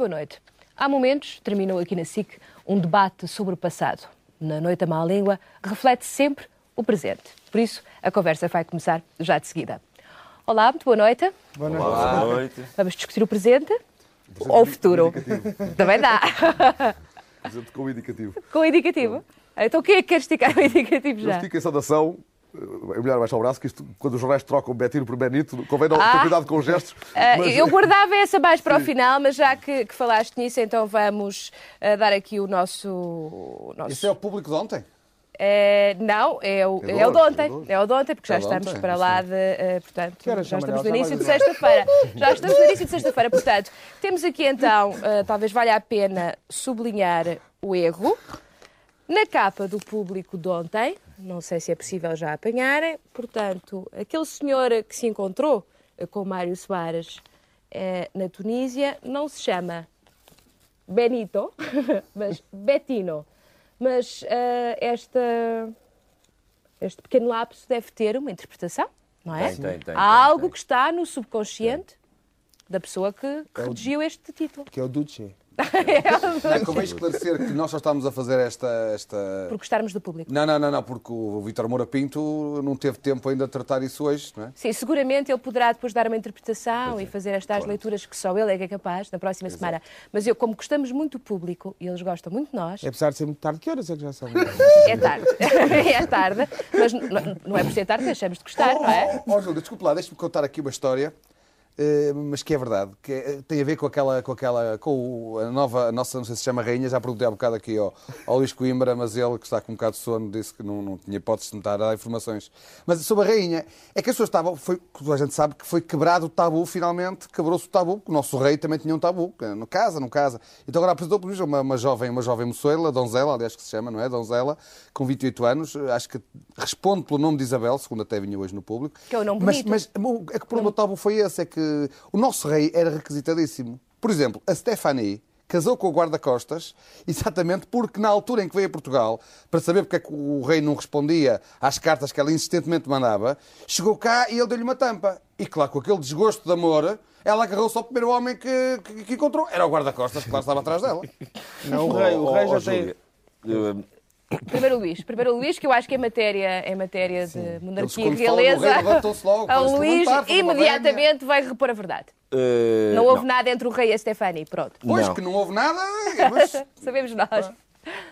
Boa noite. Há momentos, terminou aqui na SIC, um debate sobre o passado. Na Noite à Má Língua, reflete sempre o presente. Por isso, a conversa vai começar já de seguida. Olá, muito boa noite. Boa noite. Boa noite. Vamos discutir o presente ou o futuro? Também dá. Presente com o indicativo. Com o indicativo. Então quem é que quer esticar o indicativo Eu já? estico em saudação. Eh, É melhor baixar o braço, que isto, quando os jornais trocam Betino por Benito, convém não Ah. ter cuidado com os gestos. Ah, mas- Eu guardava essa mais para o final, mas já que, que falaste nisso, então vamos ah, dar aqui o nosso. o nosso- Isso é o público de ontem? É, não, é o, É é, de o de ontem. é. É o de ontem, porque já É estamos ontem, para sim. lá de. eh, portanto, já estamos no início de sexta-feira. Já estamos no início de sexta-feira. Portanto, temos aqui então, eh, talvez valha a pena sublinhar o erro. Na capa do público de ontem, não sei se é possível já apanharem, portanto, aquele senhor que se encontrou eh, com Mário Soares eh, na Tunísia não se chama Benito, mas Betino. Mas eh, esta, este pequeno lapso deve ter uma interpretação, não é? Tem, tem, tem, Há algo que está no subconsciente da pessoa que, que redigiu este título. Que é o Duce. Não, é convém esclarecer que nós só estamos a fazer esta. esta... Por gostarmos do público. Não, não, não, não, porque o Vítor Moura Pinto não teve tempo ainda de tratar isso hoje, não é? Sim, seguramente ele poderá depois dar uma interpretação e fazer estas leituras que só ele é que é capaz na próxima semana. Mas eu, como gostamos muito do público e eles gostam muito de nós, Apesar de ser muito tarde, que horas é que já são? é tarde. é tarde. Mas não é por ser tarde que deixamos de gostar, não é? Ó, oh, Júlio, desculpe lá, deixe-me contar aqui uma história, mas que é verdade, que é- tem a ver com aquela, com aquela, com o- a nova, a nossa, não sei se chama rainha, já perguntei há bocado aqui ao, ao Luís Coimbra, mas ele, que está com um bocado de sono, disse que não, não tinha hipótese de me dar informações. Mas sobre a rainha, é que as pessoas estavam, foi, a gente sabe que foi quebrado o tabu, finalmente, quebrou-se o tabu, porque o nosso rei também tinha um tabu, no casa, não casa. Então agora apresentou por uma, uma jovem, uma jovem moçoela, donzela, aliás que se chama, não é? Donzela, com 28 anos, acho que responde pelo nome de Isabel, segundo até vinha hoje no público. Que é um nome Mas- bonito. mas o- é que o problema do tabu foi esse, é que o nosso rei era requisitadíssimo. Por exemplo, a Stephanie casou com o guarda-costas exatamente porque na altura em que veio a Portugal, para saber porque é que o rei não respondia às cartas que ela insistentemente mandava, chegou cá e ele deu-lhe uma tampa. E claro, com aquele desgosto de amor, ela agarrou-se ao primeiro homem que, que- que encontrou. Era o guarda-costas que lá estava atrás dela. Não, o rei, o rei já oh, tem. Primeiro o Luís. Primeiro o Luís, que eu acho que em matéria, em matéria de monarquia e realeza, logo, a Luís imediatamente vai repor a verdade. eh, Não houve nada entre o rei e a Stefani. Pronto. Pois Não. que não houve nada, mas Sabemos nós.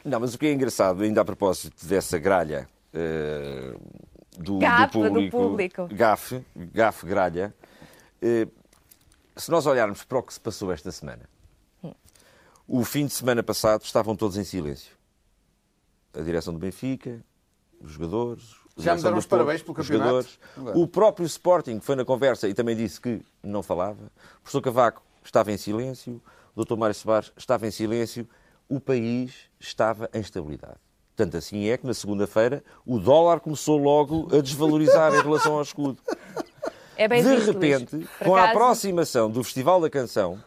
Não, mas o que é engraçado, ainda a propósito dessa gralha eh, do, Gafe do do público, público. gafe, gafe gralha, eh, se nós olharmos para o que se passou esta semana, o fim de semana passado estavam todos em silêncio. A direção do Benfica, os jogadores, a Já me deram os parabéns pelo campeonato. jogadores. O próprio Sporting foi na conversa e também disse que não falava. O professor Cavaco estava em silêncio. O Dr. Mário Soares estava em silêncio. O país estava em estabilidade. Tanto assim é que na segunda-feira o dólar começou logo a desvalorizar em relação ao escudo. É bem De visto, repente, Luís. Com a acaso, aproximação do Festival da Canção,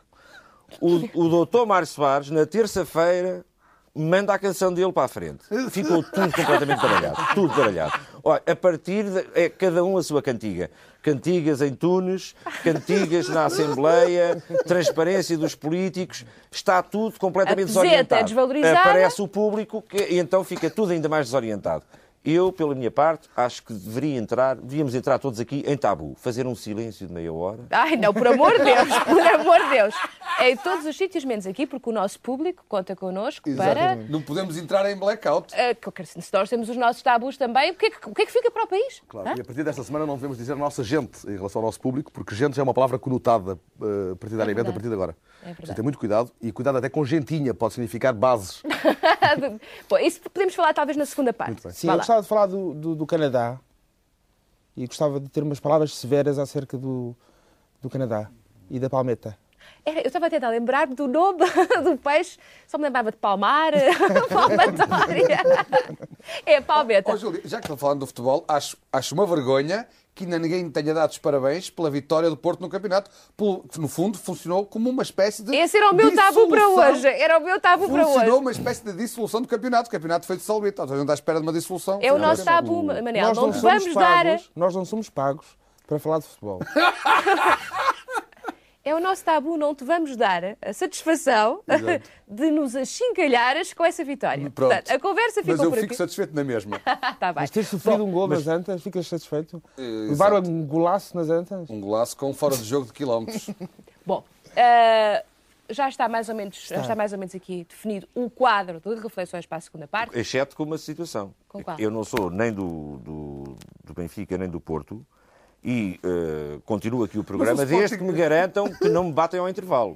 o, o Dr. Mário Soares, na terça-feira, manda a canção dele para a frente. Ficou tudo completamente baralhado. Tudo baralhado. Olha, a partir de. É cada um a sua cantiga. Cantigas em Tunes, cantigas na Assembleia, transparência dos políticos, está tudo completamente A peseta desorientado. é desvalorizada. Aparece o público que, e então fica tudo ainda mais desorientado. Eu, pela minha parte, acho que deveria entrar, devíamos entrar todos aqui em tabu, fazer um silêncio de meia hora. Ai, não, por amor de Deus, por amor de Deus. É em todos os sítios, menos aqui, porque o nosso público conta connosco para. não podemos entrar em blackout. quero- se nós temos os nossos tabus também, o que é que, o que, é que fica para o país? Claro, Hã? e a partir desta semana não devemos dizer nossa gente em relação ao nosso público, porque gente já é uma palavra conotada eh, partidariamente verdade. a partir de agora. É verdade. Ter muito cuidado e cuidado até com gentinha, pode significar bases. Bom, isso podemos falar talvez na segunda parte. Sim, Vá eu lá. Gostava de falar do, do, do Canadá e gostava de ter umas palavras severas acerca do, do Canadá e da palmeta. Era- eu estava a tentar lembrar-me do nome do peixe, só me lembrava de palmar, palmatória. É a palmeta. Ó, Júlio, já que estou falando do futebol, acho, acho uma vergonha que ainda ninguém tenha dado os parabéns pela vitória do Porto no campeonato, que no fundo funcionou como uma espécie de. Esse era o meu tabu para hoje. Era o meu tabu para Funcionou hoje. uma espécie de dissolução do campeonato. O campeonato foi dissolvido. Estamos à espera de uma dissolução. É o Não, nosso não. tabu, Manel. nós Não não vamos dar. pagos, nós não somos pagos para falar de futebol. é o nosso tabu, não te vamos dar a satisfação de nos achincalhares com essa vitória. Pronto. Portanto, a conversa ficou Mas eu fico aqui. satisfeito na mesma. tá bem. Mas ter sofrido Bom, um gol nas Antas, ficas satisfeito? Levaram exato. um golaço nas Antas? Um golaço com fora de jogo de quilómetros. Bom, eh, já está mais ou menos, já está mais ou menos aqui definido um quadro de reflexões para a segunda parte. Exceto com uma situação. Com qual? Eu não sou nem do, do, do Benfica nem do Porto e eh, continuo aqui o programa o desde que me garantam que não me batem ao intervalo.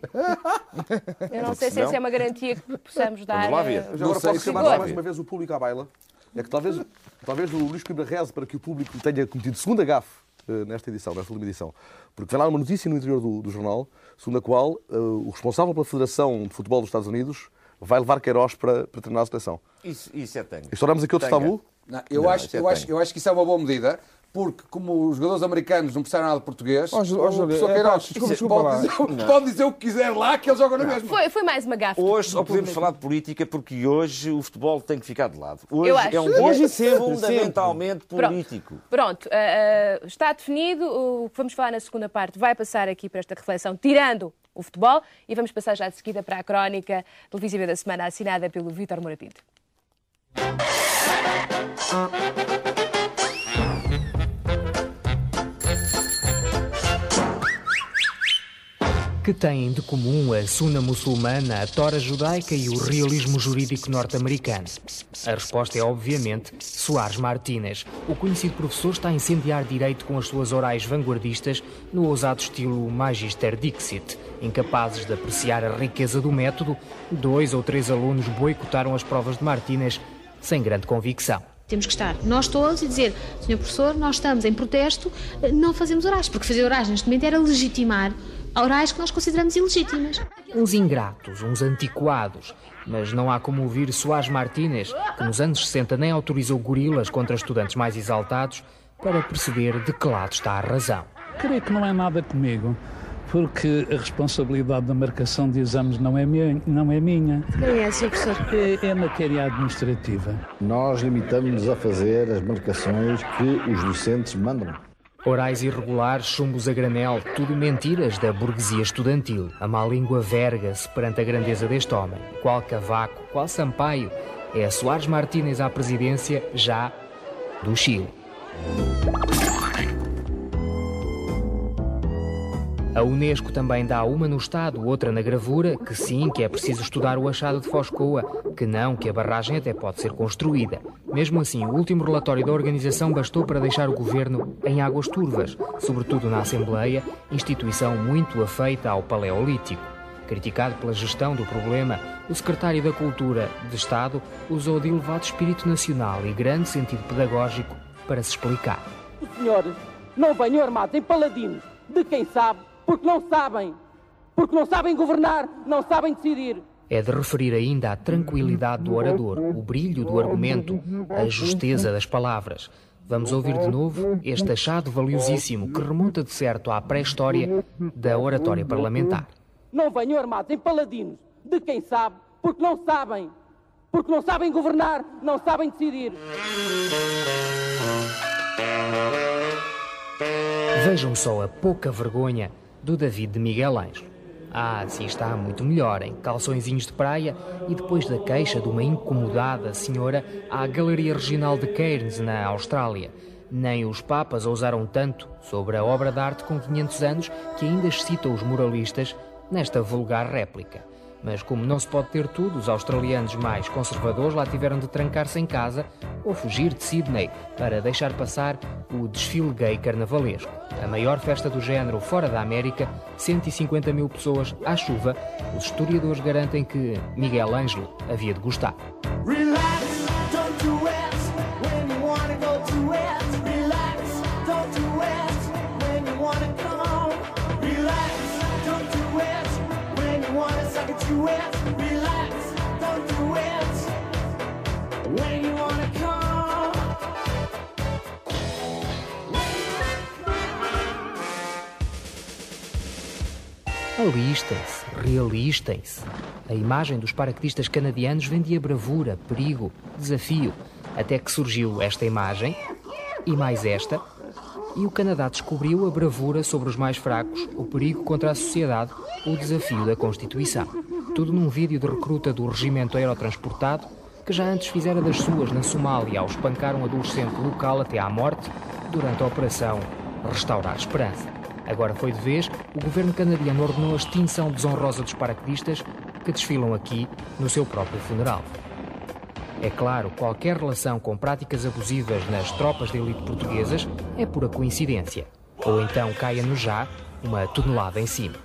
Eu não Porque sei se essa é uma garantia que possamos dar. lá ver. eh, agora sei posso chamar mais uma vez o público à baila. É que talvez, talvez o Luís Coimbra reze para que o público tenha cometido segunda gafe eh, nesta edição, nesta última edição. Porque vem lá uma notícia no interior do, do jornal, segundo a qual eh, o responsável pela Federação de Futebol dos Estados Unidos vai levar Queiroz para, para treinar a seleção. Isso, isso é tanga. Estouramos aqui outro tabu? Não, eu, Não, acho, é eu, acho, eu acho que isso é uma boa medida, porque como os jogadores americanos não percebem nada de português, Ju- ó, o professor é, Queiroz pode, dizer, pode dizer o que quiser lá, que eles jogam na mesma. Foi, foi mais uma gafe. Hoje só podemos falar de política porque hoje o futebol tem que ficar de lado. Hoje Eu acho. é um Hoje sempre, fundamentalmente Pronto. político. Pronto, eh, eh, está definido. O que vamos falar na segunda parte vai passar aqui para esta reflexão, tirando o futebol, e vamos passar já de seguida para a crónica televisiva da semana assinada pelo Vítor Moura Que têm de comum a suna muçulmana, a tora judaica e o realismo jurídico norte-americano? A resposta é, obviamente, Soares Martínez. O conhecido professor está a incendiar direito com as suas orais vanguardistas no ousado estilo Magister Dixit. Incapazes de apreciar a riqueza do método, dois ou três alunos boicotaram as provas de Martínez sem grande convicção. Temos que estar nós todos e dizer, Sr. Professor, nós estamos em protesto, eh, não fazemos orais, porque fazer orais neste momento era legitimar orais que nós consideramos ilegítimas. Uns ingratos, uns antiquados. Mas não há como ouvir Soares Martínez, que nos anos 60 nem autorizou gorilas contra estudantes mais exaltados, para perceber de que lado está a razão. Creio que não é nada comigo, porque a responsabilidade da marcação de exames não é minha. Não é, minha. Quem é, Sr. Professor? É, é matéria administrativa. Nós limitamos-nos a fazer as marcações que os docentes mandam. Orais irregulares, chumbos a granel, tudo mentiras da burguesia estudantil. A má língua verga-se perante a grandeza deste homem. Qual Cavaco, qual Sampaio, é Soares Martínez à presidência já do Chile. A Unesco também dá uma no Estado, outra na gravura, que sim, que é preciso estudar o achado de Foscoa, que não, que a barragem até pode ser construída. Mesmo assim, o último relatório da organização bastou para deixar o governo em águas turvas, sobretudo na Assembleia, instituição muito afeita ao Paleolítico. Criticado pela gestão do problema, o secretário da Cultura de Estado usou de elevado espírito nacional e grande sentido pedagógico para se explicar. Os senhores não venham armados em paladinos de quem sabe, porque não sabem. Porque não sabem governar, não sabem decidir. É de referir ainda a tranquilidade do orador, o brilho do argumento, a justeza das palavras. Vamos ouvir de novo este achado valiosíssimo que remonta de certo à pré-história da oratória parlamentar. Não venham armados em paladinos de quem sabe, porque não sabem. Porque não sabem governar, não sabem decidir. Vejam só a pouca vergonha do David de Miguel Ângelo. Ah, sim, está muito melhor em calçõezinhos de praia e depois da queixa de uma incomodada senhora à Galeria Regional de Cairns, na Austrália. Nem os papas ousaram tanto sobre a obra de arte com 500 anos que ainda excita os moralistas nesta vulgar réplica. Mas como não se pode ter tudo, os australianos mais conservadores lá tiveram de trancar-se em casa ou fugir de Sydney para deixar passar o desfile gay carnavalesco. A maior festa do género fora da América, 150 mil pessoas à chuva, os historiadores garantem que Miguel Ângelo havia de gostar. Relax, Alistem-se, realistem-se. A imagem dos paraquedistas canadianos vendia bravura, perigo, desafio, até que surgiu esta imagem e mais esta. e o Canadá descobriu a bravura sobre os mais fracos, o perigo contra a sociedade, o desafio da Constituição. Tudo num vídeo de recruta do regimento aerotransportado, que já antes fizera das suas na Somália ao espancar um adolescente local até à morte, durante a operação Restaurar Esperança. Agora foi de vez, o governo canadiano ordenou a extinção desonrosa dos paraquedistas que desfilam aqui no seu próprio funeral. É claro, qualquer relação com práticas abusivas nas tropas de elite portuguesas é pura coincidência. Ou então caia-nos já uma tonelada em cima.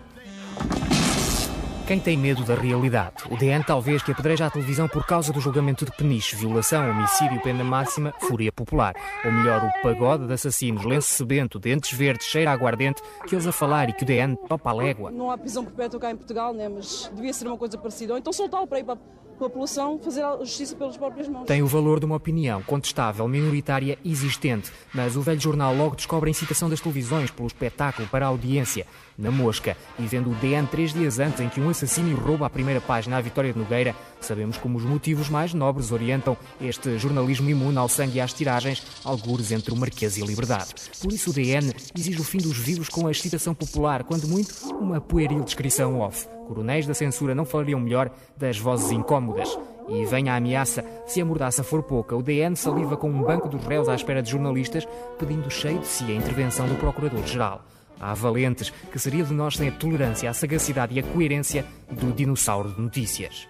Quem tem medo da realidade? O DN talvez que apedreja a televisão por causa do julgamento de Peniche, violação, homicídio, pena máxima, fúria popular. Ou melhor, o pagode de assassinos, lenço sebento, dentes verdes, cheira a aguardente, que ousa falar e que o DN topa a légua. Não há prisão perpétua cá em Portugal, né? mas devia ser uma coisa parecida. Ou então soltá-lo para ir para a população fazer a justiça pelas próprias mãos. Tem o valor de uma opinião contestável, minoritária, existente, mas o velho jornal logo descobre a incitação das televisões pelo espetáculo para a audiência. Na mosca, e vendo o DN três dias antes em que um assassino rouba a primeira página à Vitória de Nogueira, sabemos como os motivos mais nobres orientam este jornalismo imune ao sangue e às tiragens, algures entre o Marquês e a Liberdade. Por isso o DN exige o fim dos vivos com a excitação popular, quando muito, uma pueril descrição off. Coronéis da censura não falariam melhor das vozes incómodas. E vem a ameaça, se a mordaça for pouca, o DN saliva com um banco dos réus à espera de jornalistas, pedindo cheio de si a intervenção do Procurador-Geral. Há valentes que seria de nós sem a tolerância, a sagacidade e a coerência do dinossauro de notícias.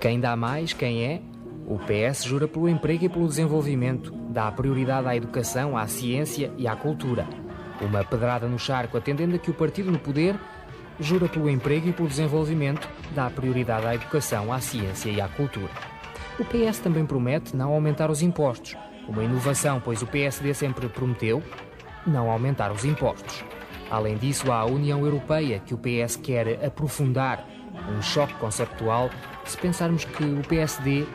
Quem dá mais, quem é? O PS jura pelo emprego e pelo desenvolvimento, dá prioridade à educação, à ciência e à cultura. Uma pedrada no charco, atendendo a que o partido no poder jura pelo emprego e pelo desenvolvimento, dá prioridade à educação, à ciência e à cultura. O PS também promete não aumentar os impostos, uma inovação, pois o PSD sempre prometeu não aumentar os impostos. Além disso, há a União Europeia, que o PS quer aprofundar, um choque conceptual se pensarmos que o PSD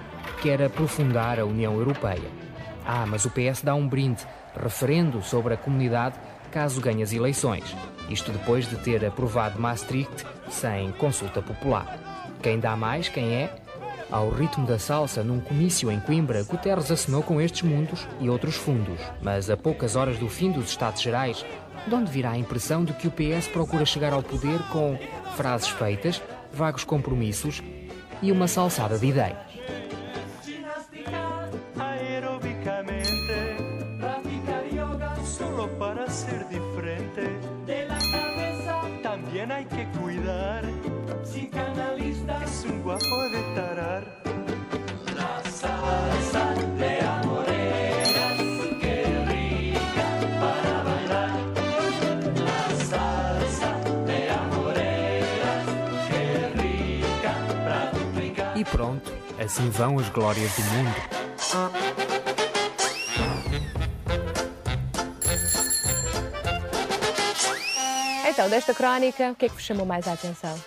quer aprofundar a União Europeia. Ah, mas o PS dá um brinde, referendo sobre a comunidade caso ganhe as eleições. Isto depois de ter aprovado Maastricht sem consulta popular. Quem dá mais, quem é? Ao ritmo da salsa, num comício em Coimbra, Guterres assinou com estes mundos e outros fundos. Mas a poucas horas do fim dos Estados Gerais, de onde virá a impressão de que o PS procura chegar ao poder com frases feitas, vagos compromissos e uma salsada de ideias. también hay que cuidar. Psicanalista es un guapo assim vão as glórias do mundo. Então, desta crónica, o que é que vos chamou mais a atenção?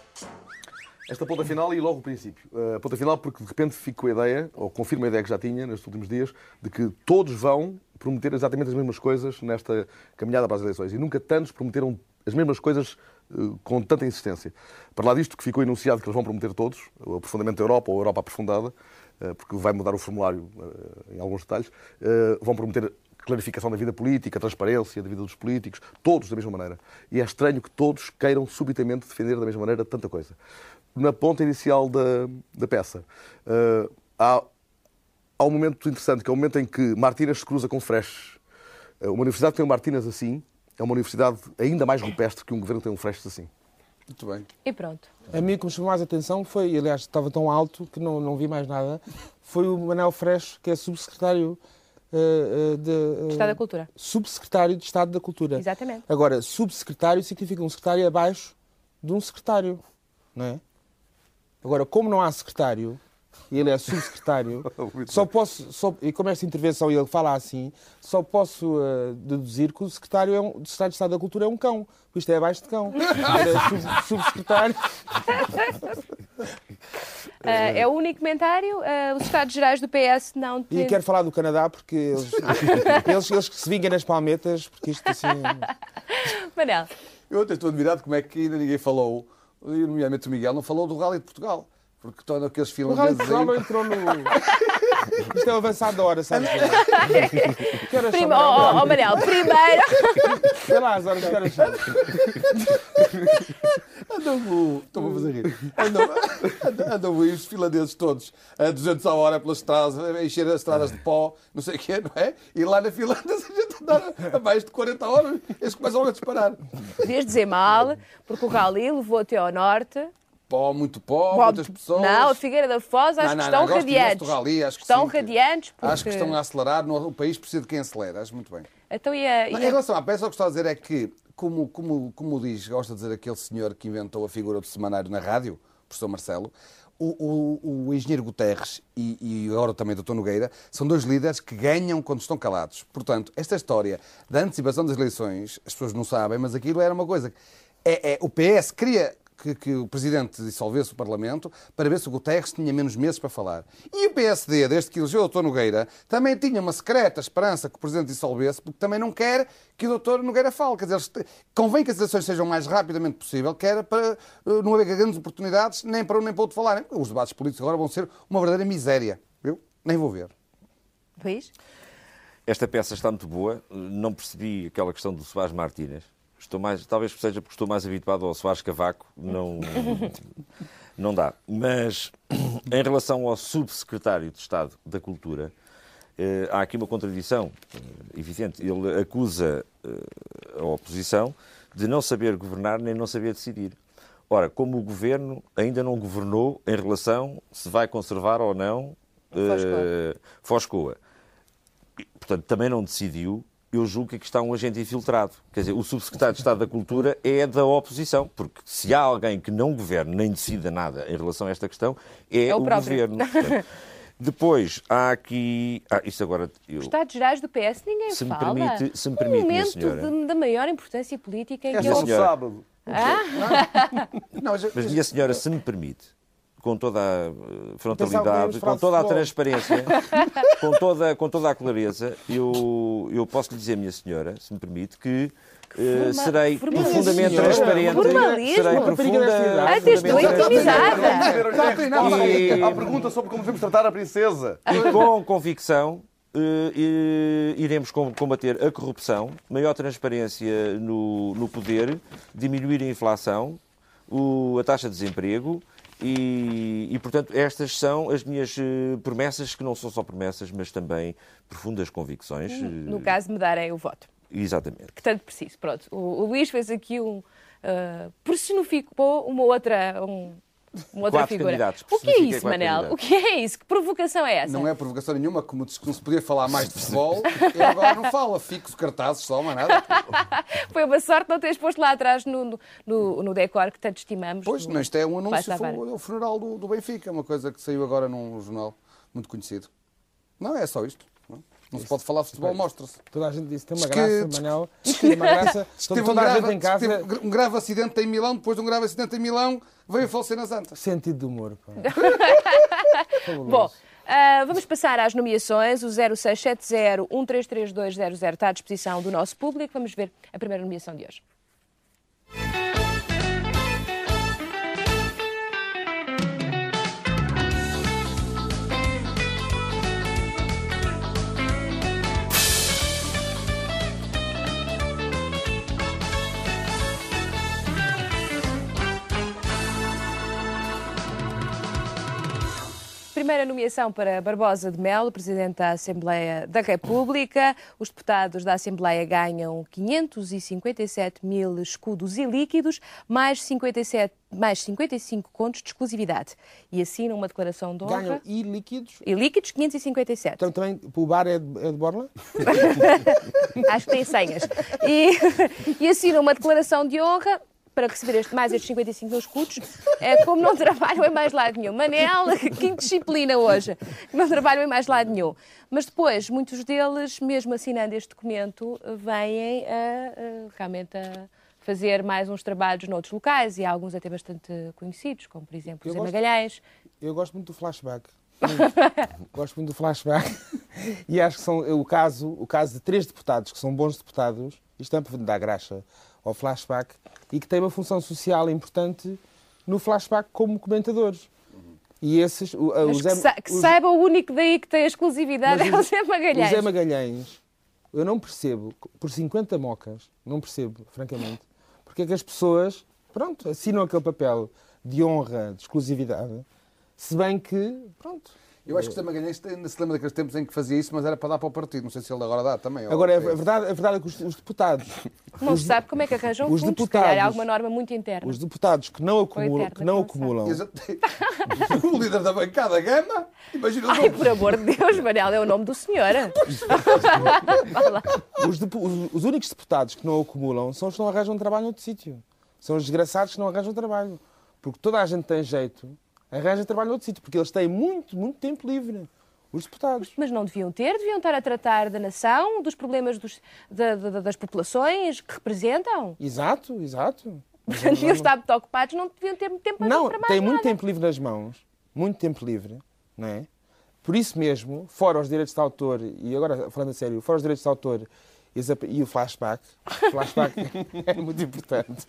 Esta ponta final e logo o princípio. A ponta final porque de repente fico com a ideia, ou confirmo a ideia que já tinha nestes últimos dias, de que todos vão prometer exatamente as mesmas coisas nesta caminhada para as eleições. E nunca tantos prometeram as mesmas coisas eh, com tanta insistência. Para lá disto que ficou enunciado que eles vão prometer todos, o aprofundamento da Europa ou a Europa aprofundada, eh, porque vai mudar o formulário eh, em alguns detalhes, eh, vão prometer clarificação da vida política, transparência da vida dos políticos, todos da mesma maneira. E é estranho que todos queiram subitamente defender da mesma maneira tanta coisa. Na ponta inicial da, da peça, eh, há, há um momento interessante, que é o momento em que Martínez se cruza com Fresh. Eh, Uma universidade tem um Martínez assim é uma universidade ainda mais rupestre que um governo que tem um Fresh assim. Muito bem. E pronto. A mim, o que me chamou mais a atenção foi, e, aliás, estava tão alto que não, não vi mais nada, foi o Manel Fresh, que é subsecretário eh, eh, de. eh, Estado da Cultura. Subsecretário de Estado da Cultura. Exatamente. Agora, subsecretário significa um secretário abaixo de um secretário, não é? Agora, como não há secretário, e ele é subsecretário, Muito só posso, só, e como esta intervenção ele fala assim, só posso eh, deduzir que o secretário, é um, o secretário de Estado da Cultura é um cão. Isto é abaixo de cão. Ele é sub- subsecretário. Ah, é o único comentário. Ah, os Estados Gerais do PS não E quero falar do Canadá porque eles, eles, eles que se vinguem nas palmetas, porque isto assim. Manel, Eu até estou admirado como é que ainda ninguém falou, nomeadamente o Miguel, não falou do Rally de Portugal. Porque estão aqueles O finlandeses não aí. entrou no. Isto é o avançado da hora, sabes? Que horas são, Prima, oh, oh, Manel? oh, Manel, primeiro. Sei lá, as horas que horas são. Andam, estou a fazer rir. Andam, andam, andam aí os finlandeses todos a 200 a hora pelas estradas, a encher as estradas de pó, não sei o quê, não é? E lá na Finlândia, a gente andar a mais de 40 horas, eles começam a disparar. Podias dizer mal, porque o rally levou até ao norte. Pó, muito pó, Bom, muitas pessoas. Não, a Figueira da Foz acho Não, não, que estão não, radiantes. acho que estão sim, radiantes porque... Acho que estão a acelerar, no- o país precisa de quem acelera, acho muito bem. Então, e a- e a- Em relação à peça, o que gostava de dizer é que, como, como, como diz, gosta de dizer aquele senhor que inventou a figura do semanário na rádio, o professor Marcelo, o, o- o engenheiro Guterres e, e agora também o Dr. Nogueira são dois líderes que ganham quando estão calados. Portanto, esta história da antecipação das eleições, as pessoas não sabem, mas aquilo era uma coisa. É, é, o PS queria que, que o Presidente dissolvesse o Parlamento para ver se o Guterres tinha menos meses para falar. E o PSD, desde que elegeu o Dr. Nogueira, também tinha uma secreta esperança que o Presidente dissolvesse, porque também não quer que o Dr. Nogueira fale. Quer dizer, convém que as eleições sejam o mais rapidamente possível, quer para eh, não haver grandes oportunidades, nem para um nem para outro falarem. Os debates políticos agora vão ser uma verdadeira miséria. Eu nem vou ver. Luís? Esta peça está muito boa. Não percebi aquela questão do Soares Martínez. Estou mais, talvez seja porque estou mais habituado ao Soares Cavaco. Não, não dá. Mas em relação ao subsecretário de Estado da Cultura, eh, há aqui uma contradição eh, evidente. Ele acusa eh, a oposição de não saber governar nem não saber decidir. Ora, como o governo ainda não governou em relação se vai conservar ou não eh, Foscoa. E, Portanto, também não decidiu. Eu julgo que aqui está um agente infiltrado. Quer dizer, o subsecretário de Estado da Cultura é da oposição, porque se há alguém que não governe nem decida nada em relação a esta questão, é, É o o, governo. Portanto, depois, há aqui. Ah, isto agora. Eu... Os Estados Gerais do PS, ninguém Se me fala. permite- se me permite, um minha momento senhora. de- da maior importância política em É que só eu... no senhora. sábado. Ah? Não, mas, Mas, minha senhora, se me permite, com toda a eh, frontalidade, com toda a transparência, com toda, com toda a clareza, eu, eu posso lhe dizer, minha senhora, se me permite, que forma- serei formalismo. profundamente Senhora, transparente. formalismo. Serei profunda, tens tu profundamente intimidada. E- Há pergunta sobre como devemos tratar a princesa. E com convicção eh, iremos com- combater a corrupção, maior transparência no, no poder, diminuir a inflação, o- a taxa de desemprego e, e, portanto, estas são as minhas eh, promessas, que não são só promessas, mas também profundas convicções. eh, No caso de me darem o voto. Exatamente. que tanto preciso. Pronto, o, o Luís fez aqui um. Uh, personificou uma outra, um- uma outra Quatro figura. candidatos, O que é isso, Manel? O que é isso? Que provocação é essa? não é provocação nenhuma, como disse que não se podia falar mais de futebol, eu agora não falo, fixo cartazes só, mais nada. Foi uma sorte não teres posto lá atrás no, no, no, no decor que tanto estimamos. Pois, não, isto é um anúncio, foi o funeral do, do Benfica, uma coisa que saiu agora num jornal muito conhecido. Não, é só isto. Não, se pode falar de futebol, mostra-se. Toda a gente disse tem uma que- graça, diz- Manel. que- Tem uma graça. que Toda, um a gente em que casa. teve um grave acidente em Milão, depois de um grave acidente em Milão, veio a falecer nas Antas. Sentido de humor. pá. Bom, ah, vamos passar às nomeações. O 0670-133200 está à disposição do nosso público. Vamos ver a primeira nomeação de hoje. Primeira nomeação para Barbosa de Melo, Presidente da Assembleia da República. Os deputados da Assembleia ganham 557 mil escudos e líquidos, mais, 57, mais 55 contos de exclusividade. E assinam uma declaração de honra. Ganham e líquidos. E líquidos, 557. Então, também o bar é de, é de Borla? Acho que tem senhas. E, e assinam uma declaração de honra para receber este- mais estes 55 mil escudos. É, como não trabalham em mais lado nenhum. Manel, que indisciplina hoje. Não trabalham em mais lado nenhum. Mas depois, muitos deles, mesmo assinando este documento, vêm a, a, realmente a fazer mais uns trabalhos noutros locais e há alguns até bastante conhecidos, como por exemplo Eu José gosto- Magalhães. Eu gosto muito do flashback. Gosto muito do flashback. E acho que são o caso, o caso de três deputados que são bons deputados, isto é para dar graxa ao flashback, e que têm uma função social importante no flashback como comentadores. E esses. O, o Zé- que, que o- saiba o único daí que tem exclusividade é o Zé Magalhães. O Zé Magalhães, eu não percebo, por 50 mocas, não percebo, francamente, porque é que as pessoas, pronto, assinam aquele papel de honra, de exclusividade, se bem que, pronto. Eu acho que o Zé Magalhães ainda se lembra daqueles tempos em que fazia isso, mas era para dar para o partido. Não sei se ele agora dá também. Agora, é verdade, a verdade é que os, os deputados, Não se sabe como é que arranjam os fundos, se calhar há deputados- alguma norma muito interna. os deputados que não acumulam, eterna, que não não acumulam, o líder da bancada Gama, imagina Ai, por amor de Deus, Manel, é o nome do senhor. Os, os- os únicos deputados que não acumulam são os que não arranjam trabalho noutro sítio. São os desgraçados que não arranjam trabalho. Porque toda a gente tem jeito, arranja trabalho noutro sítio, porque eles têm muito, muito tempo livre. Os deputados. Mas não deviam ter, deviam estar a tratar da nação, dos problemas dos- da- da- das populações que representam. Exato, exato. Deviam estar muito ocupados, não deviam ter tempo para, Não, para mais tem muito nada. tempo livre nas mãos, muito tempo livre, não é? Por isso mesmo, fora os direitos de autor, e agora falando a sério, fora os direitos de autor e o flashback, o flashback é muito importante.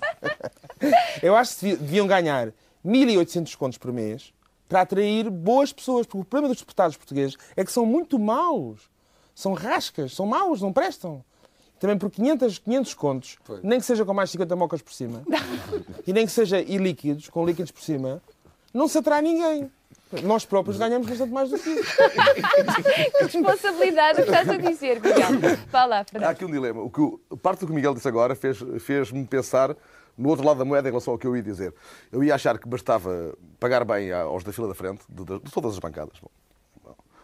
Eu acho que devi- deviam ganhar 1.800 contos por mês para atrair boas pessoas, porque o problema dos deputados portugueses é que são muito maus. São rascas, são maus, não prestam. Também por 500, 500 contos, nem que seja com mais 50 mocas por cima, e nem que seja ilíquidos, com líquidos por cima, não se atrai ninguém. Nós próprios ganhamos bastante mais do que isso. Que responsabilidade o que estás a dizer, Miguel. Vá lá, Há Fernando. aqui um dilema. O que, o- parte do que o Miguel disse agora fez- fez-me pensar no outro lado da moeda em relação ao que eu ia dizer. Eu ia achar que bastava pagar bem aos da fila da frente, de, de- de todas as bancadas. Bom,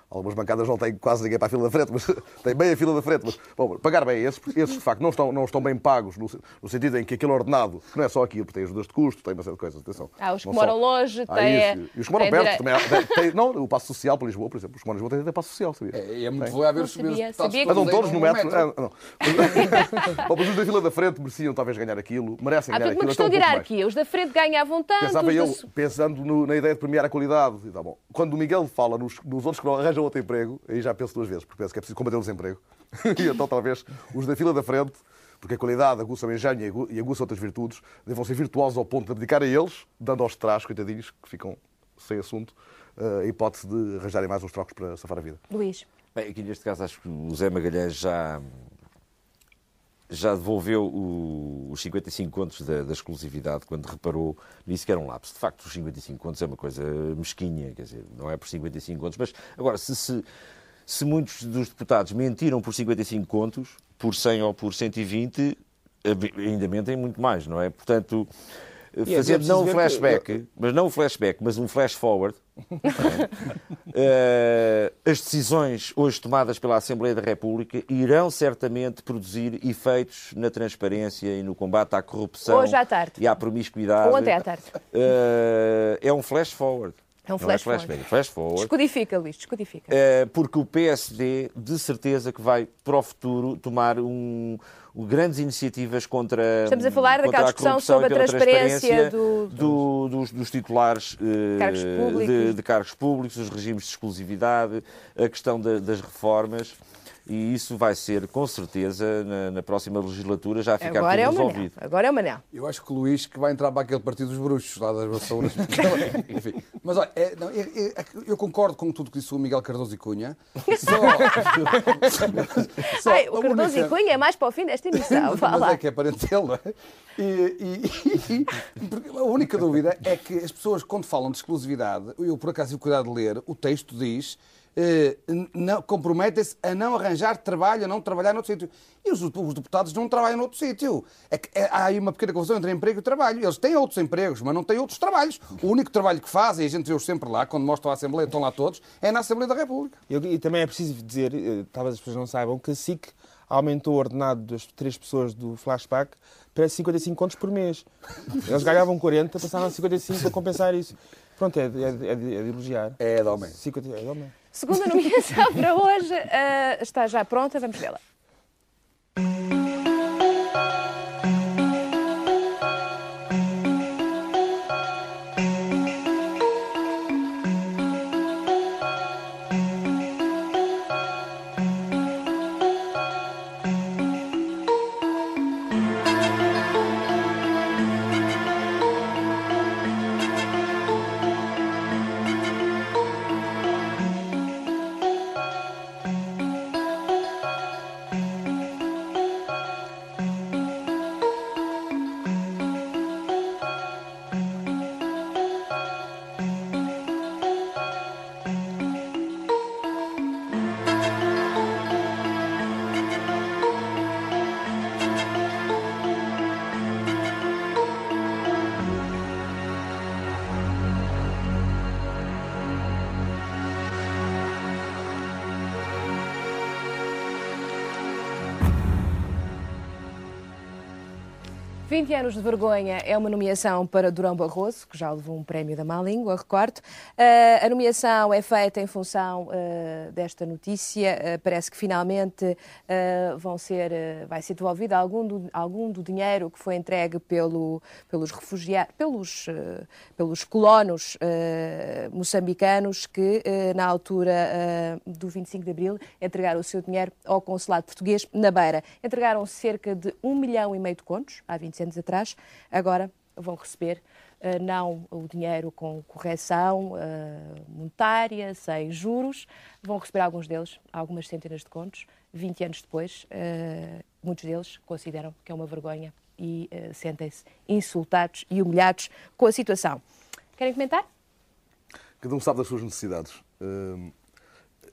Algumas bancadas não têm quase ninguém para a fila da frente, mas têm bem a fila da frente. Mas, bom, pagar bem esses, porque esses de facto não estão, não estão bem pagos, no, no sentido em que aquele ordenado, que não é só aquilo, porque tem ajudas de custo, tem uma série de coisas, atenção. Há os que Não moram só- longe, Há têm-. E os que moram perto direito- também. há- tem- não, o passo social para Lisboa, por exemplo. Os que moram em Lisboa têm até passo social, sabia? É, é muito Tem. bom a os sabia, deputados Mas não todos no metro. metro. Ah, não. Bom, mas os da fila da frente mereciam talvez ganhar aquilo, merecem Há ganhar tudo uma aquilo. questão de hierarquia. Os da frente ganhavam tanto. Pensava eu, pensando na ideia de premiar a qualidade. E tá bom. Quando o Miguel fala nos, nos outros que não arranjam outro emprego, aí já penso duas vezes, porque penso que é preciso combater o desemprego. e então talvez os da fila da frente, porque a qualidade aguça o engenho e agu- e aguça outras virtudes, devam ser virtuosos ao ponto de abdicar a eles, dando aos trás, coitadinhos, que ficam sem assunto, eh, a hipótese de arranjarem mais uns trocos para safar a vida. Luís. Bem, aqui neste caso acho que o Zé Magalhães já, já devolveu o- os 55 contos da, da exclusividade quando reparou nisso que era um lapso. De facto, os 55 contos é uma coisa mesquinha, quer dizer, não é por 55 contos, mas agora, se, se, se muitos dos deputados mentiram por 55 contos, por 100 ou por 120, ainda mentem muito mais, não é? Portanto, é fazendo não um ver que- flashback, mas não um flashback, mas um flash forward, eh, as decisões hoje tomadas pela Assembleia da República irão certamente produzir efeitos na transparência e no combate à corrupção Hoje à tarde. e à promiscuidade. Ou ontem à tarde. Eh, é um flash forward. É um Não flash flashback, forward. é flash forward. Descodifica, Luís, descodifica. Eh, porque o PSD, de certeza, que vai para o futuro tomar um- grandes iniciativas contra. Estamos a falar daquela discussão sobre a transparência transparência do- do- dos, dos titulares eh, Cargos de, de cargos públicos, os regimes de exclusividade, a questão da- das reformas. E isso vai ser, com certeza, na, na próxima legislatura já ficar Agora é o tudo Manel. resolvido. Agora é o Manel. Eu acho que o Luís que vai entrar para aquele partido dos bruxos, lá das vassouras. Enfim. Mas olha, é- não, é- é- eu concordo com tudo que disse o Miguel Cardoso e Cunha. Só, só Ai, o Cardoso única- e Cunha é mais para o fim desta emissão. Vá Mas é que é parentelo, não é? E, e- e- a única dúvida é que as pessoas, quando falam de exclusividade, eu por acaso tive cuidado de ler, o texto diz. Eh, comprometem-se a não arranjar trabalho, a não trabalhar noutro sítio. E os, os deputados não trabalham noutro sítio. É é- há aí uma pequena confusão entre emprego e trabalho. Eles têm outros empregos, mas não têm outros trabalhos. O único trabalho que fazem, e a gente vê-os sempre lá, quando mostram a Assembleia, estão lá todos, é na Assembleia da República. Eu- e também é preciso dizer, eh, talvez as pessoas não saibam, que a SIC aumentou o ordenado das três pessoas do flashback para 55 contos por mês. Eles ganhavam 40, passaram a 55 para compensar isso. Pronto, é, é, é de elogiar. É de homem. 50, é de homem. Segunda nomeação para hoje ah, está já pronta, vamos vê-la. 20 anos de vergonha é uma nomeação para Durão Barroso, que já levou um prémio da má língua, recordo. Uh, a nomeação é feita em função uh, desta notícia. Uh, parece que finalmente vão ser, vai ser devolvido algum do, algum do dinheiro que foi entregue pelo, pelos refugiados, pelos, pelos colonos moçambicanos que, na altura do 25 de Abril, entregaram o seu dinheiro ao consulado português na Beira. Entregaram cerca de um milhão e meio de contos, há 20 anos atrás, agora vão receber uh, não o dinheiro com correção uh, monetária, sem juros, vão receber alguns deles, algumas centenas de contos, 20 anos depois, uh, muitos deles consideram que é uma vergonha e sentem-se insultados e humilhados com a situação. Querem comentar? Cada um sabe das suas necessidades.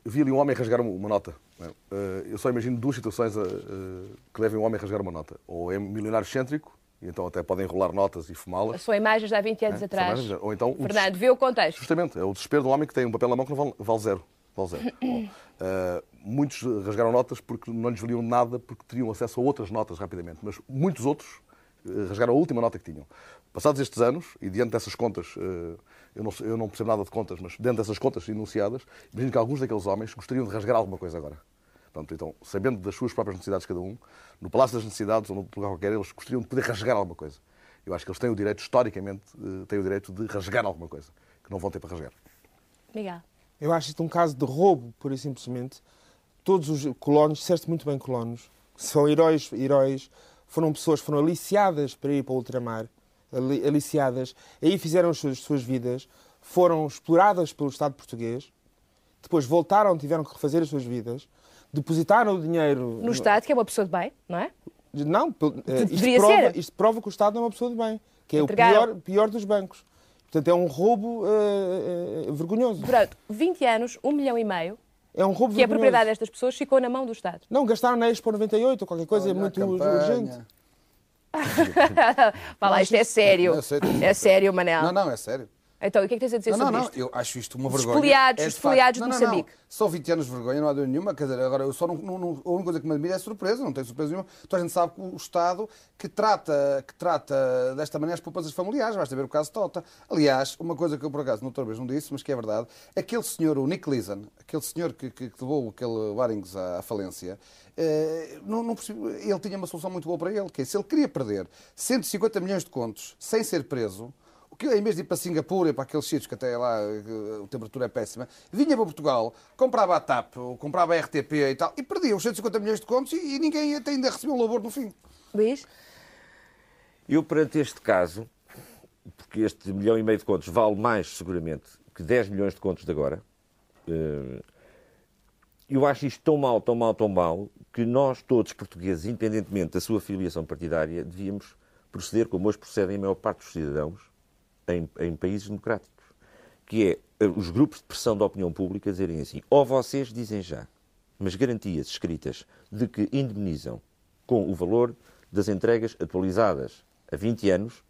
Vi ali um homem rasgar uma nota. é? Eu só imagino duas situações que levem um homem a rasgar uma nota. Ou é milionário excêntrico, e então até podem enrolar notas e fumá-las. São imagens de há 20 anos É, atrás. imagens- ou então Fernando, vê o contexto. Justamente, é o desespero de um homem que tem um papel na mão que não vale, zero. Vale zero. Bom, uh, muitos rasgaram notas porque não lhes valiam nada, porque teriam acesso a outras notas rapidamente. Mas muitos outros uh, rasgaram a última nota que tinham. Passados estes anos, e diante dessas contas, uh, eu, não, eu não percebo nada de contas, mas dentro dessas contas enunciadas, imagino que alguns daqueles homens gostariam de rasgar alguma coisa agora. Pronto, então, sabendo das suas próprias necessidades cada um, no Palácio das Necessidades ou no lugar qualquer, eles gostariam de poder rasgar alguma coisa. Eu acho que eles têm o direito, historicamente, eh, têm o direito de rasgar alguma coisa, que não vão ter para rasgar. Miguel. Eu acho isto um caso de roubo, pura e simplesmente. Todos os colonos, disseste muito bem colonos, são heróis, heróis, foram pessoas, foram aliciadas para ir para o ultramar, ali- aliciadas, aí fizeram as suas, suas vidas, foram exploradas pelo Estado português, depois voltaram, tiveram que refazer as suas vidas, depositaram o dinheiro... No Estado, que é uma pessoa de bem, não é? Não, eh, isto Deveria prova, ser. isto prova que o Estado não é uma pessoa de bem, que é o Entregaram. pior, pior dos bancos. Portanto, é um roubo eh, eh, vergonhoso. Durante 20 anos, um milhão e meio, É um roubo que a vergonhoso. propriedade destas pessoas ficou na mão do Estado. Não, gastaram na Expo 98 ou qualquer coisa, é Olha a muito urgente. Lá, isto é sério. É sério, Manel. Não, não, é sério. Então, o que é que tens a dizer Não, não, sobre não, isto? eu acho isto uma vergonha. espoliados, É de espoliados não, de não, não. Moçambique. Só 20 anos de vergonha, não há dúvida nenhuma. Quer dizer, agora, eu só não, não- não- a única coisa que me admira é a surpresa, não tem surpresa nenhuma. Toda a gente sabe que o Estado que trata, que trata desta maneira as poupanças familiares, basta ver o caso Tota. Aliás, uma coisa que eu por acaso noutra vez não disse, mas que é verdade, aquele senhor, o Nick Leeson, aquele senhor que, que, que levou aquele Barings à, à falência, eh, não, não ele tinha uma solução muito boa para ele, que é, se ele queria perder 150 milhões de contos sem ser preso, que em vez de ir para Singapura e para aqueles sítios que até lá a temperatura é péssima, vinha para Portugal, comprava a TAP, ou comprava a RTP e tal, e perdia os 150 milhões de contos e, e ninguém até ainda recebeu o labor no fim. Luís? Eu, perante este caso, porque este milhão e meio de contos vale mais, seguramente, que 10 milhões de contos de agora, eh, eu acho isto tão mal, tão mal, tão mal, que nós todos, portugueses, independentemente da sua filiação partidária, devíamos proceder como hoje procedem a maior parte dos cidadãos em, em países democráticos. Que é eh, os grupos de pressão da opinião pública dizerem assim, ou vocês dizem já, mas garantias escritas de que indemnizam com o valor das entregas atualizadas a 20 anos,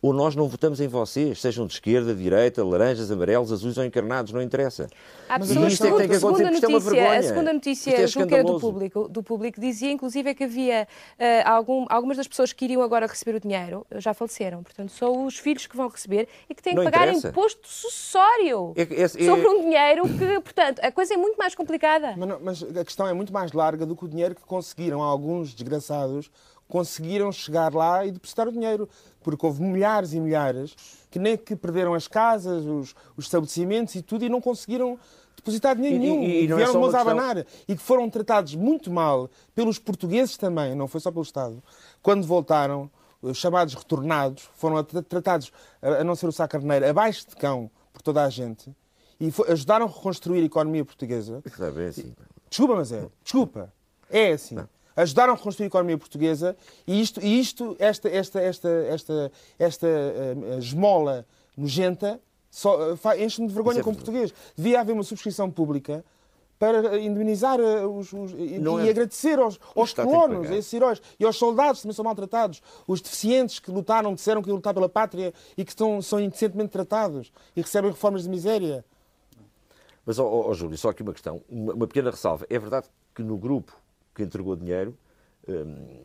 ou nós não votamos em vocês, sejam de esquerda, direita, laranjas, amarelos, azuis ou encarnados, não interessa. Há pessoas, isto é que tem que acontecer, isto é uma notícia, vergonha. a segunda notícia é julgo que era do público, do público dizia inclusive é que havia eh, algum- algumas das pessoas que iriam agora receber o dinheiro eh, já faleceram. Portanto, são os filhos que vão receber e que têm que Não pagar interessa. imposto sucessório É que é- sobre um dinheiro que, portanto, a coisa é muito mais complicada. Mas, não- mas a questão é muito mais larga do que o dinheiro que conseguiram alguns desgraçados conseguiram chegar lá e depositar o dinheiro. Porque houve milhares e milhares que nem que perderam as casas, os, os estabelecimentos e tudo e não conseguiram depositar dinheiro E- nenhum. e- e não é vieram uma mãos a questão- abanar. E que foram tratados muito mal pelos portugueses também, não foi só pelo Estado. Quando voltaram, os chamados retornados, foram tra- tratados, a não ser o Sá Carneiro, abaixo de cão por toda a gente. E fo- ajudaram a reconstruir a economia portuguesa. Sabe, é assim. Desculpa, mas é. Desculpa. É assim. Ajudaram a reconstruir a economia portuguesa e isto, e isto esta, esta, esta, esta, esta eh, esmola nojenta, só, eh, enche-me de vergonha é como português. Devia haver uma subscrição pública para indemnizar eh, os, os- e, é- agradecer aos, aos colonos, a esses heróis e aos soldados que também são maltratados, os deficientes que lutaram, disseram que iam lutar pela pátria e que estão, são indecentemente tratados e recebem reformas de miséria. Mas, ó, Júlio, só aqui uma questão, uma, uma pequena ressalva. É verdade que no grupo que entregou dinheiro, hum,